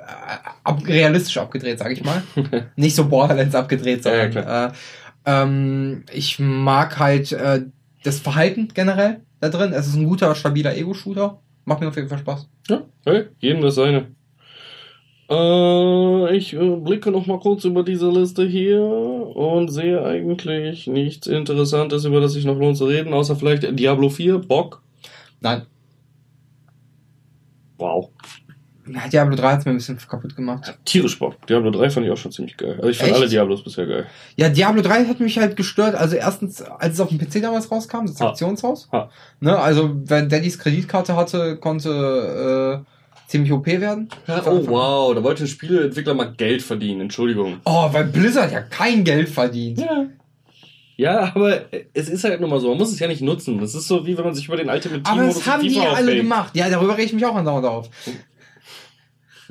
ab, realistisch abgedreht, sag ich mal. Nicht so Borderlands abgedreht, sondern ja, äh, ähm, ich mag halt äh, das Verhalten generell da drin. Es ist ein guter, stabiler Ego-Shooter. Macht mir auf jeden Fall Spaß. Ja, hey, jedem das seine. Äh, ich äh, blicke noch mal kurz über diese Liste hier und sehe eigentlich nichts Interessantes, über das sich noch lohnt zu reden, außer vielleicht Diablo 4, Bock. Nein. Wow. Ja, Diablo 3 hat mir ein bisschen kaputt gemacht. Ja, tierisch Bock. Diablo 3 fand ich auch schon ziemlich geil. Also ich fand Echt? alle Diablos bisher geil. Ja, Diablo 3 hat mich halt gestört. Also erstens, als es auf dem PC damals rauskam, das Aktionshaus. Ha. Ne, also wenn Daddys Kreditkarte hatte, konnte äh, ziemlich OP werden. Ja, oh wow, da wollte ein Spieleentwickler mal Geld verdienen, Entschuldigung. Oh, weil Blizzard ja kein Geld verdient. Ja. Ja, aber es ist halt nun mal so, man muss es ja nicht nutzen. Das ist so, wie wenn man sich über den Ultimate Team Aber das haben die ja alle gemacht. Ja, darüber rege ich mich auch andauernd auf.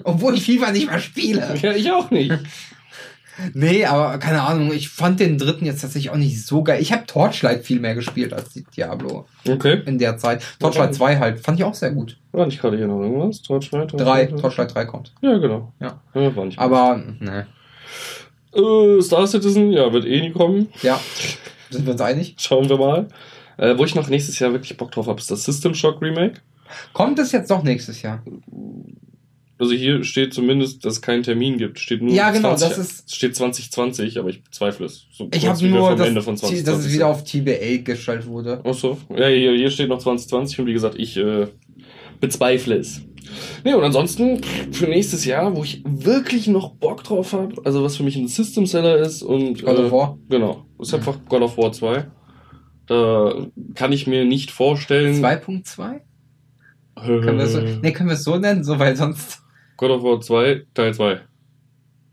Obwohl ich FIFA nicht mehr spiele. Ja, ich auch nicht. Nee, aber keine Ahnung, ich fand den dritten jetzt tatsächlich auch nicht so geil. Ich habe Torchlight viel mehr gespielt als die Diablo. Okay. In der Zeit. Torchlight 2 halt, fand ich auch sehr gut. War nicht gerade hier noch irgendwas? Torchlight? 3, Torchlight 3 kommt. Ja, genau. Ja. ja war nicht aber, ne. Äh, Star Citizen, ja, wird eh nie kommen. Ja. Sind wir uns einig? Schauen wir mal. Äh, wo ich noch nächstes Jahr wirklich Bock drauf habe, ist das System Shock Remake. Kommt es jetzt doch nächstes Jahr? Also hier steht zumindest, dass es keinen Termin gibt. Steht nur Ja, genau, 20, das ist- steht 2020, aber ich bezweifle es. So Ich habe nur, dass, Ende von dass es 2020 wieder auf TBA gestellt wurde. Ach so. Ja, hier, hier steht noch 2020 und wie gesagt, ich äh, bezweifle es. Nee, und ansonsten für nächstes Jahr, wo ich wirklich noch Bock drauf habe, also was für mich ein System Seller ist und God of äh, War. genau, ist Mhm. einfach God of War 2. Da kann ich mir nicht vorstellen. 2.2? Äh, Können wir so, nee, können wir es so nennen, so, weil sonst. God of War 2, Teil 2.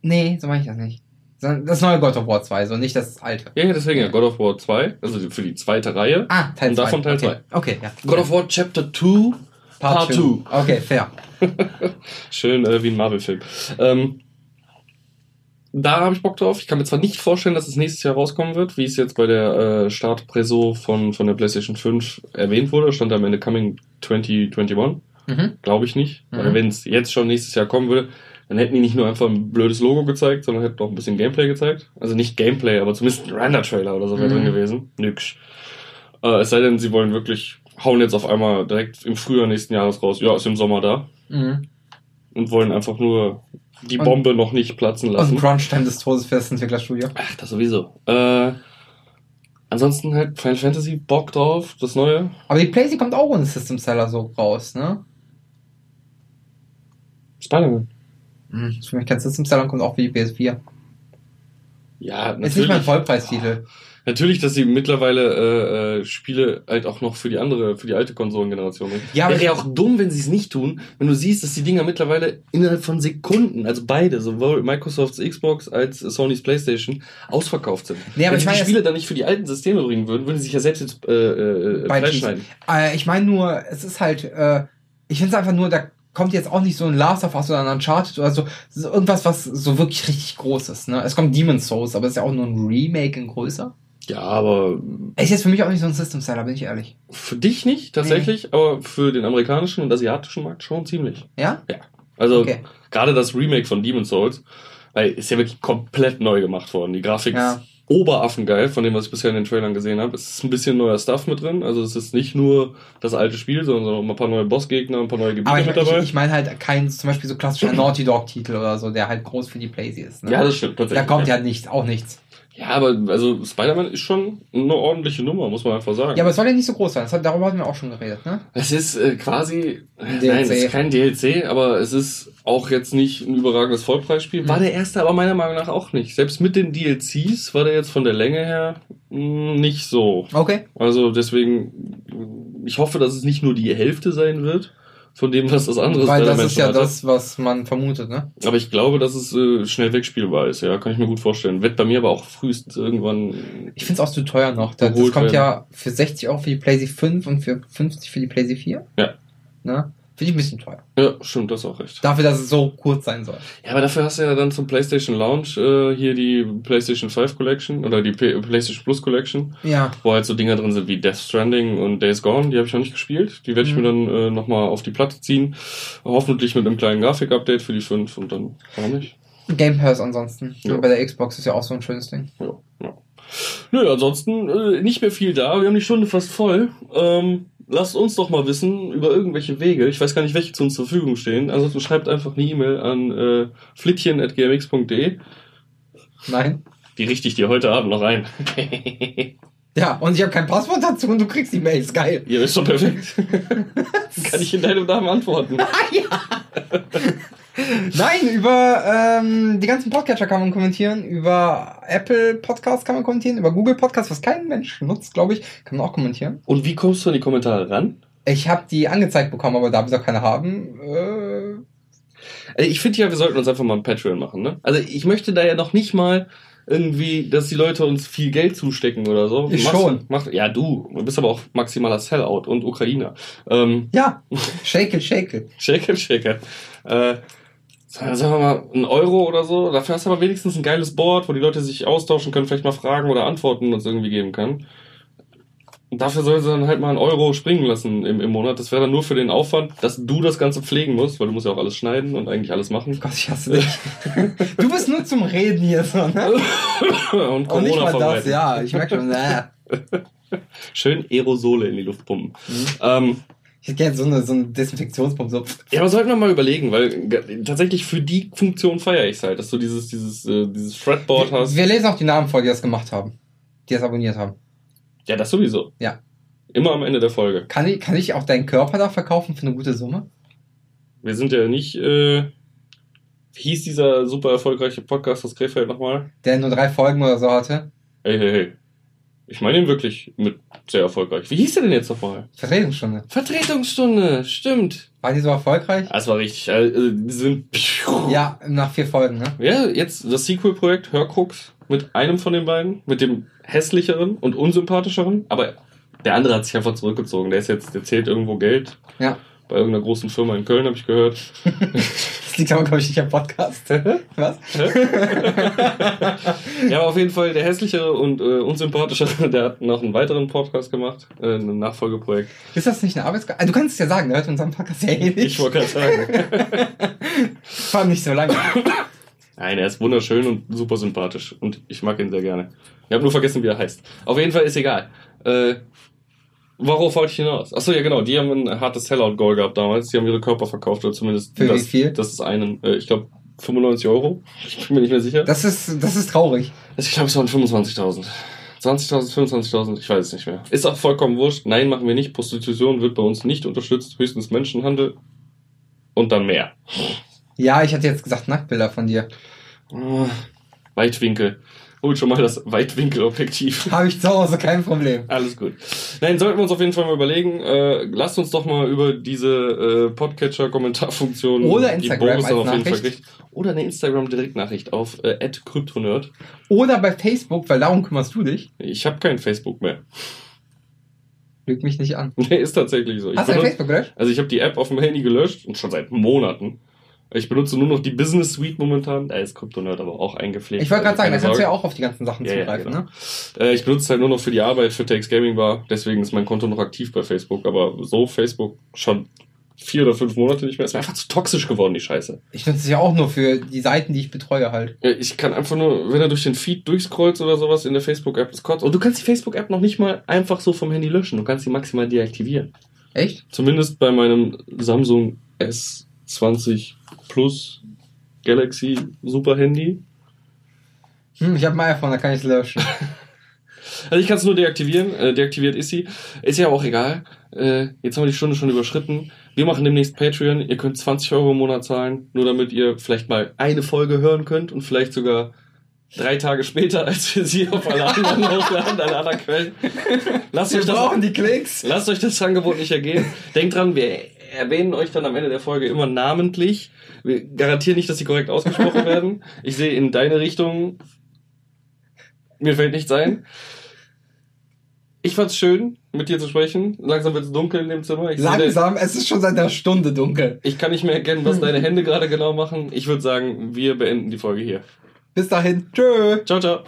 Nee, so meine ich das nicht. Das neue God of War 2, so nicht das alte. Ja, ja, deswegen ja, God of War 2, also für die zweite Reihe. Ah, Teil 2. Und davon Teil okay. Okay, ja. God of War Chapter 2, Part 2. two. Okay, fair. Schön äh, wie ein Marvel-Film. Ähm, da habe ich Bock drauf. Ich kann mir zwar nicht vorstellen, dass es nächstes Jahr rauskommen wird, wie es jetzt bei der äh, Startpreso von, von der PlayStation 5 erwähnt wurde. Stand am Ende Coming 2021. Mhm. Glaube ich nicht. Mhm. Weil wenn es jetzt schon nächstes Jahr kommen würde, dann hätten die nicht nur einfach ein blödes Logo gezeigt, sondern hätten auch ein bisschen Gameplay gezeigt. Also nicht Gameplay, aber zumindest ein Render-Trailer oder so wäre Mhm. drin gewesen. Nix. Äh, es sei denn, sie wollen wirklich, hauen jetzt auf einmal direkt im Frühjahr nächsten Jahres raus. Ja, ist im Sommer da. Mhm. Und wollen einfach nur die Und- Bombe noch nicht platzen Aus lassen. dem Crunch-Time des Todes für das Entwicklerstudio. Ach, das sowieso. Äh, ansonsten halt Final Fantasy, Bock drauf, das Neue. Aber die PlayStation kommt auch ohne System Seller so raus, ne? Spider-Man. Mhm. Für mich kein System Seller und kommt auch für die PS4. Ja, Ist nicht natürlich. mal ein Vollpreistitel. Natürlich, dass sie mittlerweile äh, äh, Spiele halt auch noch für die andere, für die alte Konsolengeneration bringen. Ja, aber Wäre ja auch dumm, wenn sie es nicht tun, wenn du siehst, dass die Dinger mittlerweile innerhalb von Sekunden, also beide, sowohl Microsofts Xbox als Sonys Playstation, ausverkauft sind. Nee, aber wenn ich sie meine die Spiele dann nicht für die alten Systeme bringen würden, würden sie sich ja selbst jetzt äh, äh, Cheese. schneiden. Äh, ich meine nur, es ist halt, äh, ich finde es einfach nur, da kommt jetzt auch nicht so ein Last of Us oder ein Uncharted oder so, so irgendwas, was so wirklich richtig groß ist. Ne? Es kommt Demon's Souls, aber es ist ja auch nur ein Remake in größer. Ja, aber Ist jetzt für mich auch nicht so ein System Seller, bin ich ehrlich. für dich nicht tatsächlich, aber für den amerikanischen und asiatischen Markt schon ziemlich. Ja? Also Okay. gerade das Remake von Demon's Souls, weil ist ja wirklich komplett neu gemacht worden. Die Grafik Ja. Oberaffengeil von dem, was ich bisher in den Trailern gesehen habe. Es ist ein bisschen neuer Stuff mit drin. Also es ist nicht nur das alte Spiel, sondern auch ein paar neue Bossgegner, ein paar neue Gebiete ich, mit ich, dabei. ich meine halt kein zum Beispiel so klassischer Naughty Dog-Titel oder so, der halt groß für die PlayStation ist. Ne? ja, das stimmt da tatsächlich. kommt ja nichts, auch nichts. Ja, aber also Spider-Man ist schon eine ordentliche Nummer, muss man einfach sagen. Ja, aber es soll ja nicht so groß sein. Das hat, darüber hatten wir auch schon geredet, ne? Es ist äh, quasi, Ein nein, es ist kein DLC, aber es ist auch jetzt nicht ein überragendes Vollpreisspiel. War Mhm. der erste aber meiner Meinung nach auch nicht. Selbst mit den DLCs war der jetzt von der Länge her mh, nicht so. Okay. Also deswegen, ich hoffe, dass es nicht nur die Hälfte sein wird von dem, was das andere Weil das ist ja hatte. das, was man vermutet, ne? Aber ich glaube, dass es äh, schnell wegspielbar ist, ja, kann ich mir gut vorstellen. Wird bei mir aber auch frühestens irgendwann. Ich finde es auch zu teuer noch. Das, das kommt werden. ja für 60 Euro für die PlayStation 5 und für 50 für die PlayStation 4. Ja. Ne? Finde ich ein bisschen teuer. Ja, stimmt, das ist auch recht. Dafür, dass es so kurz sein soll. Ja, aber dafür hast du ja dann zum PlayStation Launch äh, hier die PlayStation 5 Collection oder die P PlayStation Plus Collection, Ja. wo halt so Dinger drin sind wie Death Stranding und Days Gone. Die habe ich noch nicht gespielt. Die werde ich Mhm. mir dann äh, nochmal auf die Platte ziehen. Hoffentlich mit einem kleinen Grafik-Update für die 5 und dann warum nicht? Game Pass ansonsten. Ja. Bei der Xbox ist ja auch so ein schönes Ding. Ja, ja. Nö, ansonsten äh, nicht mehr viel da. Wir haben die Stunde fast voll. Ähm, lasst uns doch mal wissen über irgendwelche Wege. Ich weiß gar nicht, welche zu uns zur Verfügung stehen. Ansonsten schreibt einfach eine E-Mail an äh, flittchen.gmx.de. Nein. Die richte ich dir heute Abend noch ein. Ja, und ich habe kein Passwort dazu und du kriegst die Mails. Geil. Ihr ist doch perfekt. Kann ich in deinem Namen antworten? Nein, über ähm, die ganzen Podcatcher kann man kommentieren, über Apple Podcasts kann man kommentieren, über Google Podcasts, was kein Mensch nutzt, glaube ich, kann man auch kommentieren. Und wie kommst du an die Kommentare ran? Ich habe die angezeigt bekommen, aber da wir auch keine haben, äh, Also ich finde ja, wir sollten uns einfach mal ein Patreon machen, ne? Also ich möchte da ja noch nicht mal irgendwie, dass die Leute uns viel Geld zustecken oder so. Ich Mach's- schon. Mach, ja, du. Du bist aber auch maximaler Sellout und Ukrainer. Ähm, ja, shake it, shake it. shake it, shake it. Äh, sagen wir mal, ein Euro oder so. Dafür hast du aber wenigstens ein geiles Board, wo die Leute sich austauschen können, vielleicht mal Fragen oder Antworten uns irgendwie geben kann. Und dafür soll sie dann halt mal einen Euro springen lassen im, im Monat. Das wäre dann nur für den Aufwand, dass du das Ganze pflegen musst, weil du musst ja auch alles schneiden und eigentlich alles machen. Gott, ich hasse dich. du bist nur zum Reden hier so, ne? und Und nicht Corona mal das, ja. Ich merke schon, äh. Schön Aerosole in die Luft pumpen. Mhm. Ähm, Ich hätte gerne so, eine, so einen Desinfektionspump. So. Ja, aber sollten wir mal überlegen, weil tatsächlich für die Funktion feiere ich es halt, dass du dieses, dieses, äh, dieses Fretboard wir, hast. Wir lesen auch die Namen vor, die das gemacht haben. Die das abonniert haben. Ja, das sowieso. Ja. Immer am Ende der Folge. Kann ich, kann ich auch deinen Körper da verkaufen für eine gute Summe? Wir sind ja nicht, äh, wie hieß dieser super erfolgreiche Podcast aus Krefeld nochmal? Der nur drei Folgen oder so hatte. Hey, hey, hey. Ich meine ihn wirklich mit sehr erfolgreich. Wie hieß der denn jetzt nochmal? Vertretungsstunde. Vertretungsstunde, stimmt. War die so erfolgreich? Das war richtig. Also, die sind. Ja, nach vier Folgen, ne? Ja, jetzt das Sequel-Projekt Hörkrux mit einem von den beiden, mit dem hässlicheren und unsympathischeren, aber der andere hat sich einfach zurückgezogen. Der ist jetzt, der zählt irgendwo Geld. Ja. Bei irgendeiner großen Firma in Köln, habe ich gehört. das liegt aber, glaube ich, nicht am Podcast. Was? ja, aber auf jeden Fall der hässlichere und äh, unsympathischere, der hat noch einen weiteren Podcast gemacht, äh, ein Nachfolgeprojekt. Ist das nicht eine Arbeitsgabe? Also, du kannst es ja sagen, der hört unseren Podcast ja eh nicht. Ich wollte gerade sagen. Vor allem nicht so lange. Nein, er ist wunderschön und super sympathisch. Und ich mag ihn sehr gerne. Ich habe nur vergessen, wie er heißt. Auf jeden Fall ist egal. Äh, worauf wollte ich hinaus? Achso, ja genau, die haben ein hartes Sellout-Goal gehabt damals. Die haben ihre Körper verkauft, oder zumindest Für das, wie viel? das ist einen, äh, ich glaube, 95 Euro. Ich bin mir nicht mehr sicher. Das ist, das ist traurig. ich glaube, es waren 25.000. 20.000, 25.000, ich weiß es nicht mehr. Ist auch vollkommen wurscht. Nein, machen wir nicht. Prostitution wird bei uns nicht unterstützt. Höchstens Menschenhandel. Und dann mehr. Ja, ich hatte jetzt gesagt Nacktbilder von dir. Oh, Weitwinkel. Hol schon mal das Weitwinkelobjektiv. Habe ich zu Hause kein Problem. Alles gut. Nein, sollten wir uns auf jeden Fall mal überlegen. Äh, lasst uns doch mal über diese äh, Podcatcher-Kommentarfunktion Oder Instagram als auf jeden Fall Nachricht. Oder eine Instagram-Direktnachricht auf äh, @kryptonerd. Oder bei Facebook, weil darum kümmerst du dich. Ich habe kein Facebook mehr. Lüg mich nicht an. Nee, ist tatsächlich so. Ich Hast du ein Facebook gelöscht? Also ich habe die App auf dem Handy gelöscht und schon seit Monaten. Ich benutze nur noch die Business Suite momentan. Da ist Kryptonerd aber auch eingepflegt. Ich wollte gerade also sagen, da kannst du ja auch auf die ganzen Sachen Ja, ja, zugreifen, genau. ne? Äh, ich benutze es halt nur noch für die Arbeit, für Takes Gaming Bar. Deswegen ist mein Konto noch aktiv bei Facebook. Aber so Facebook schon vier oder fünf Monate nicht mehr. Ist mir einfach zu toxisch geworden, die Scheiße. Ich nutze es ja auch nur für die Seiten, die ich betreue halt. Ja, Ich kann einfach nur, wenn er durch den Feed durchscrollst oder sowas in der Facebook-App, das kotzt. Und du kannst die Facebook-App noch nicht mal einfach so vom Handy löschen. Du kannst sie maximal deaktivieren. Echt? Zumindest bei meinem Samsung S20 Plus Galaxy Super Handy. Hm, ich habe ein iPhone, da kann ich es löschen. Also ich kann es nur deaktivieren. Äh, deaktiviert ist sie. Ist ja auch egal. Äh, jetzt haben wir die Stunde schon überschritten. Wir machen demnächst Patreon. Ihr könnt 20 Euro im Monat zahlen, nur damit ihr vielleicht mal eine Folge hören könnt und vielleicht sogar drei Tage später, als wir sie auf alle anderen hochladen, alle anderen Quellen. Lasst Wir euch das brauchen die Klicks. Lasst euch das Angebot nicht ergehen. Denkt dran, wir erwähnen euch dann am Ende der Folge immer namentlich. Wir garantieren nicht, dass sie korrekt ausgesprochen werden. Ich sehe in deine Richtung. Mir fällt nichts ein. Ich fand's schön, mit dir zu sprechen. Langsam wird's dunkel in dem Zimmer. Ich, Langsam, es ist schon seit einer Stunde dunkel. ich kann nicht mehr erkennen, was deine Hände gerade genau machen. Ich würde sagen, wir beenden die Folge hier. Bis dahin. Tschö. Ciao, ciao.